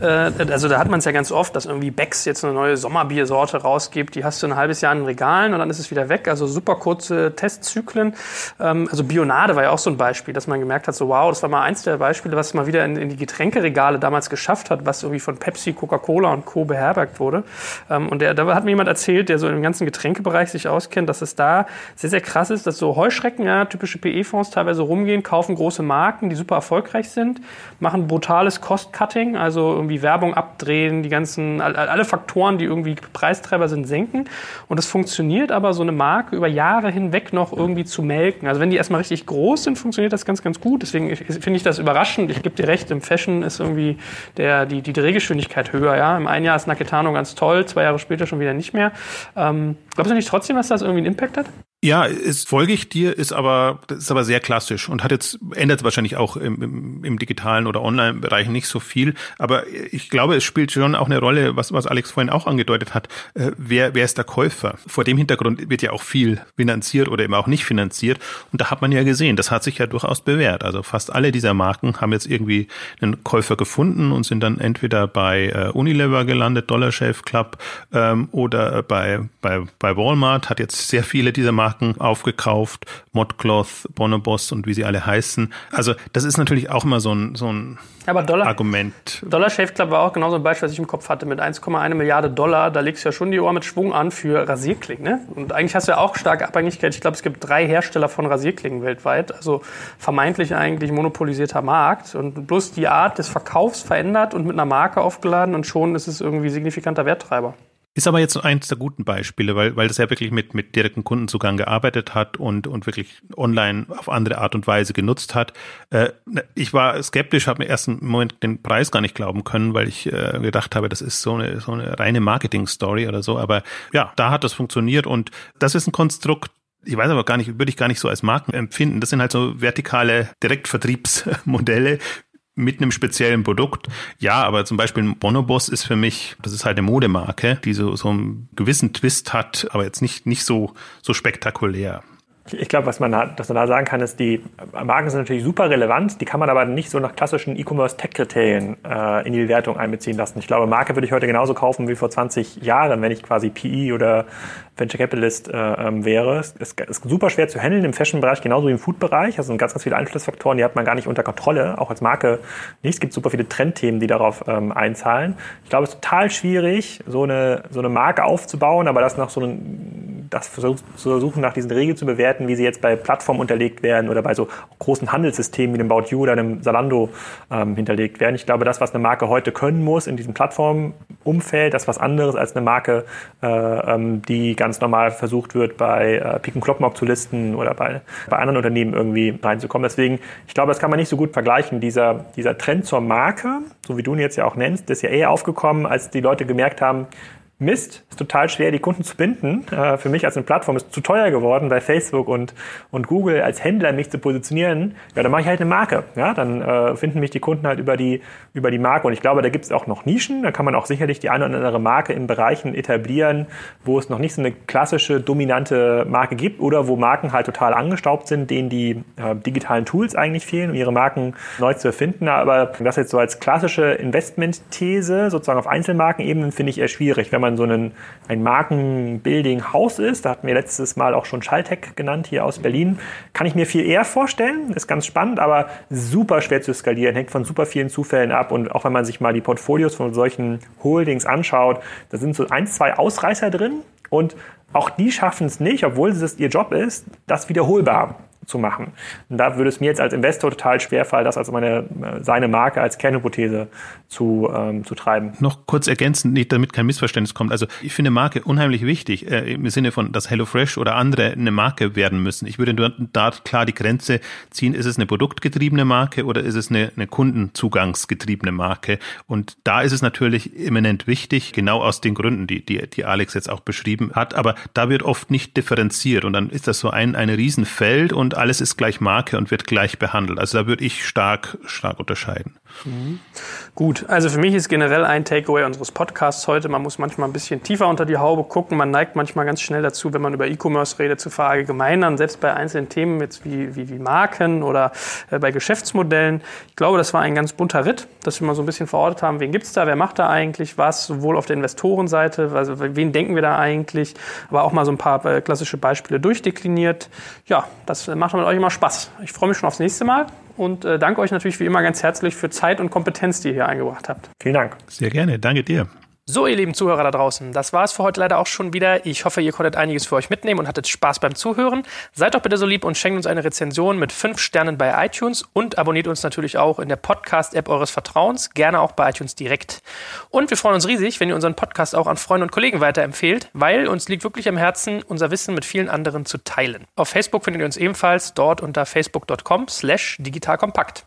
äh, also da hat man es ja ganz oft, dass irgendwie Becks jetzt eine neue Sommerbiersorte rausgibt. Die hast du ein halbes Jahr in den Regalen und dann ist es wieder weg. Also super kurze Testzyklen. Ähm, also Bionade war ja auch so ein Beispiel, dass man gemerkt hat, so wow, das war mal eins der Beispiele, was mal wieder in, in die Getränkeregale damals geschafft hat, was irgendwie von Pepsi, Coca-Cola und Co. beherbergt wurde. Ähm, und der, da hat mir jemand erzählt, der so im ganzen Getränkebereich sich auskennt, dass es da sehr, sehr krass ist, dass so Heuschrecken, ja, typische PE-Fonds teilweise rumgehen, kaufen große Marken, die super erfolgreich erfolgreich sind, machen brutales Cost-Cutting, also irgendwie Werbung abdrehen, die ganzen, alle Faktoren, die irgendwie Preistreiber sind, senken. Und es funktioniert aber, so eine Marke über Jahre hinweg noch irgendwie zu melken. Also wenn die erstmal richtig groß sind, funktioniert das ganz, ganz gut. Deswegen finde ich das überraschend. Ich gebe dir recht, im Fashion ist irgendwie der, die, die Drehgeschwindigkeit höher. Ja? Im einen Jahr ist Naketano ganz toll, zwei Jahre später schon wieder nicht mehr. Ähm, glaubst du nicht trotzdem, dass das irgendwie einen Impact hat? Ja, ist, folge ich dir, ist aber, ist aber sehr klassisch und hat jetzt, ändert wahrscheinlich auch im, im, im digitalen oder Online-Bereich nicht so viel. Aber ich glaube, es spielt schon auch eine Rolle, was, was Alex vorhin auch angedeutet hat. Äh, wer, wer ist der Käufer? Vor dem Hintergrund wird ja auch viel finanziert oder eben auch nicht finanziert. Und da hat man ja gesehen, das hat sich ja durchaus bewährt. Also fast alle dieser Marken haben jetzt irgendwie einen Käufer gefunden und sind dann entweder bei äh, Unilever gelandet, Dollar Shave Club, ähm, oder bei, bei, bei Walmart hat jetzt sehr viele dieser Marken Marken aufgekauft, Modcloth, Bonobos und wie sie alle heißen. Also das ist natürlich auch immer so ein, so ein aber Dollar, Argument. Dollar Shave Club war auch genauso ein Beispiel, was ich im Kopf hatte, mit 1,1 Milliarde Dollar. Da legst du ja schon die Ohr mit Schwung an für Rasierklingen. Ne? Und eigentlich hast du ja auch starke Abhängigkeit. Ich glaube, es gibt drei Hersteller von Rasierklingen weltweit. Also vermeintlich eigentlich monopolisierter Markt. Und bloß die Art des Verkaufs verändert und mit einer Marke aufgeladen und schon ist es irgendwie signifikanter Werttreiber. Ist aber jetzt eins der guten Beispiele, weil, weil das ja wirklich mit, mit direktem Kundenzugang gearbeitet hat und, und wirklich online auf andere Art und Weise genutzt hat. Äh, ich war skeptisch, habe mir erst im Moment den Preis gar nicht glauben können, weil ich äh, gedacht habe, das ist so eine, so eine reine Marketing-Story oder so. Aber ja, da hat das funktioniert und das ist ein Konstrukt, ich weiß aber gar nicht, würde ich gar nicht so als Marken empfinden. Das sind halt so vertikale Direktvertriebsmodelle, mit einem speziellen Produkt. Ja, aber zum Beispiel Bonobos ist für mich, das ist halt eine Modemarke, die so, so einen gewissen Twist hat, aber jetzt nicht, nicht so, so spektakulär. Ich glaube, was man da, was man da sagen kann, ist, die Marken sind natürlich super relevant, die kann man aber nicht so nach klassischen E-Commerce-Tech-Kriterien äh, in die Bewertung einbeziehen lassen. Ich glaube, Marke würde ich heute genauso kaufen wie vor 20 Jahren, wenn ich quasi PE oder Venture Capitalist äh, ähm, wäre. Es ist, ist super schwer zu handeln im Fashion-Bereich, genauso wie im Food-Bereich. Also sind ganz, ganz viele Einflussfaktoren, die hat man gar nicht unter Kontrolle, auch als Marke nicht. Es gibt super viele Trendthemen, die darauf ähm, einzahlen. Ich glaube, es ist total schwierig, so eine, so eine Marke aufzubauen, aber das nach so einem, das zu versuchen, nach diesen Regeln zu bewerten, wie sie jetzt bei Plattformen unterlegt werden oder bei so großen Handelssystemen wie dem About You oder einem Salando ähm, hinterlegt werden. Ich glaube, das, was eine Marke heute können muss in diesem Plattformumfeld, das ist was anderes als eine Marke, äh, ähm, die ganz normal versucht wird, bei äh, Piken Kloppenburg zu listen oder bei, bei anderen Unternehmen irgendwie reinzukommen. Deswegen, ich glaube, das kann man nicht so gut vergleichen. Dieser, dieser Trend zur Marke, so wie du ihn jetzt ja auch nennst, ist ja eher aufgekommen, als die Leute gemerkt haben, Mist, ist total schwer, die Kunden zu binden. Äh, für mich als eine Plattform ist zu teuer geworden, bei Facebook und, und Google als Händler mich zu positionieren. Ja, dann mache ich halt eine Marke. Ja, dann äh, finden mich die Kunden halt über die, über die Marke. Und ich glaube, da gibt es auch noch Nischen. Da kann man auch sicherlich die eine oder andere Marke in Bereichen etablieren, wo es noch nicht so eine klassische, dominante Marke gibt oder wo Marken halt total angestaubt sind, denen die äh, digitalen Tools eigentlich fehlen, um ihre Marken neu zu erfinden. Aber das jetzt so als klassische Investmentthese sozusagen auf Einzelmarkenebenen finde ich eher schwierig. Wenn man man so ein, ein Markenbuilding-Haus ist, da hatten wir letztes Mal auch schon Schalltech genannt hier aus Berlin, kann ich mir viel eher vorstellen. Ist ganz spannend, aber super schwer zu skalieren, hängt von super vielen Zufällen ab. Und auch wenn man sich mal die Portfolios von solchen Holdings anschaut, da sind so ein, zwei Ausreißer drin. Und auch die schaffen es nicht, obwohl es ihr Job ist, das wiederholbar zu machen. Und da würde es mir jetzt als Investor total schwerfallen, das als meine, seine Marke als Kernhypothese zu, ähm, zu treiben. Noch kurz ergänzend, nicht damit kein Missverständnis kommt. Also ich finde Marke unheimlich wichtig, äh, im Sinne von, dass HelloFresh oder andere eine Marke werden müssen. Ich würde da klar die Grenze ziehen, ist es eine produktgetriebene Marke oder ist es eine, eine kundenzugangsgetriebene Marke? Und da ist es natürlich eminent wichtig, genau aus den Gründen, die, die, die Alex jetzt auch beschrieben hat. Aber da wird oft nicht differenziert und dann ist das so ein, ein Riesenfeld und alles ist gleich Marke und wird gleich behandelt. Also da würde ich stark, stark unterscheiden. Mhm. Gut, also für mich ist generell ein Takeaway unseres Podcasts heute, man muss manchmal ein bisschen tiefer unter die Haube gucken. Man neigt manchmal ganz schnell dazu, wenn man über E-Commerce redet, zu verallgemeinern, selbst bei einzelnen Themen jetzt wie, wie, wie Marken oder äh, bei Geschäftsmodellen. Ich glaube, das war ein ganz bunter Ritt, dass wir mal so ein bisschen verortet haben, wen gibt es da, wer macht da eigentlich was, sowohl auf der Investorenseite, also wen denken wir da eigentlich, aber auch mal so ein paar äh, klassische Beispiele durchdekliniert. Ja, das macht mit euch immer Spaß. Ich freue mich schon aufs nächste Mal und äh, danke euch natürlich wie immer ganz herzlich für Zeit und Kompetenz, die ihr hier eingebracht habt. Vielen Dank. Sehr gerne. Danke dir. So, ihr lieben Zuhörer da draußen, das war es für heute leider auch schon wieder. Ich hoffe, ihr konntet einiges für euch mitnehmen und hattet Spaß beim Zuhören. Seid doch bitte so lieb und schenkt uns eine Rezension mit 5 Sternen bei iTunes und abonniert uns natürlich auch in der Podcast-App eures Vertrauens, gerne auch bei iTunes direkt. Und wir freuen uns riesig, wenn ihr unseren Podcast auch an Freunde und Kollegen weiterempfehlt, weil uns liegt wirklich am Herzen, unser Wissen mit vielen anderen zu teilen. Auf Facebook findet ihr uns ebenfalls dort unter facebook.com slash digitalkompakt.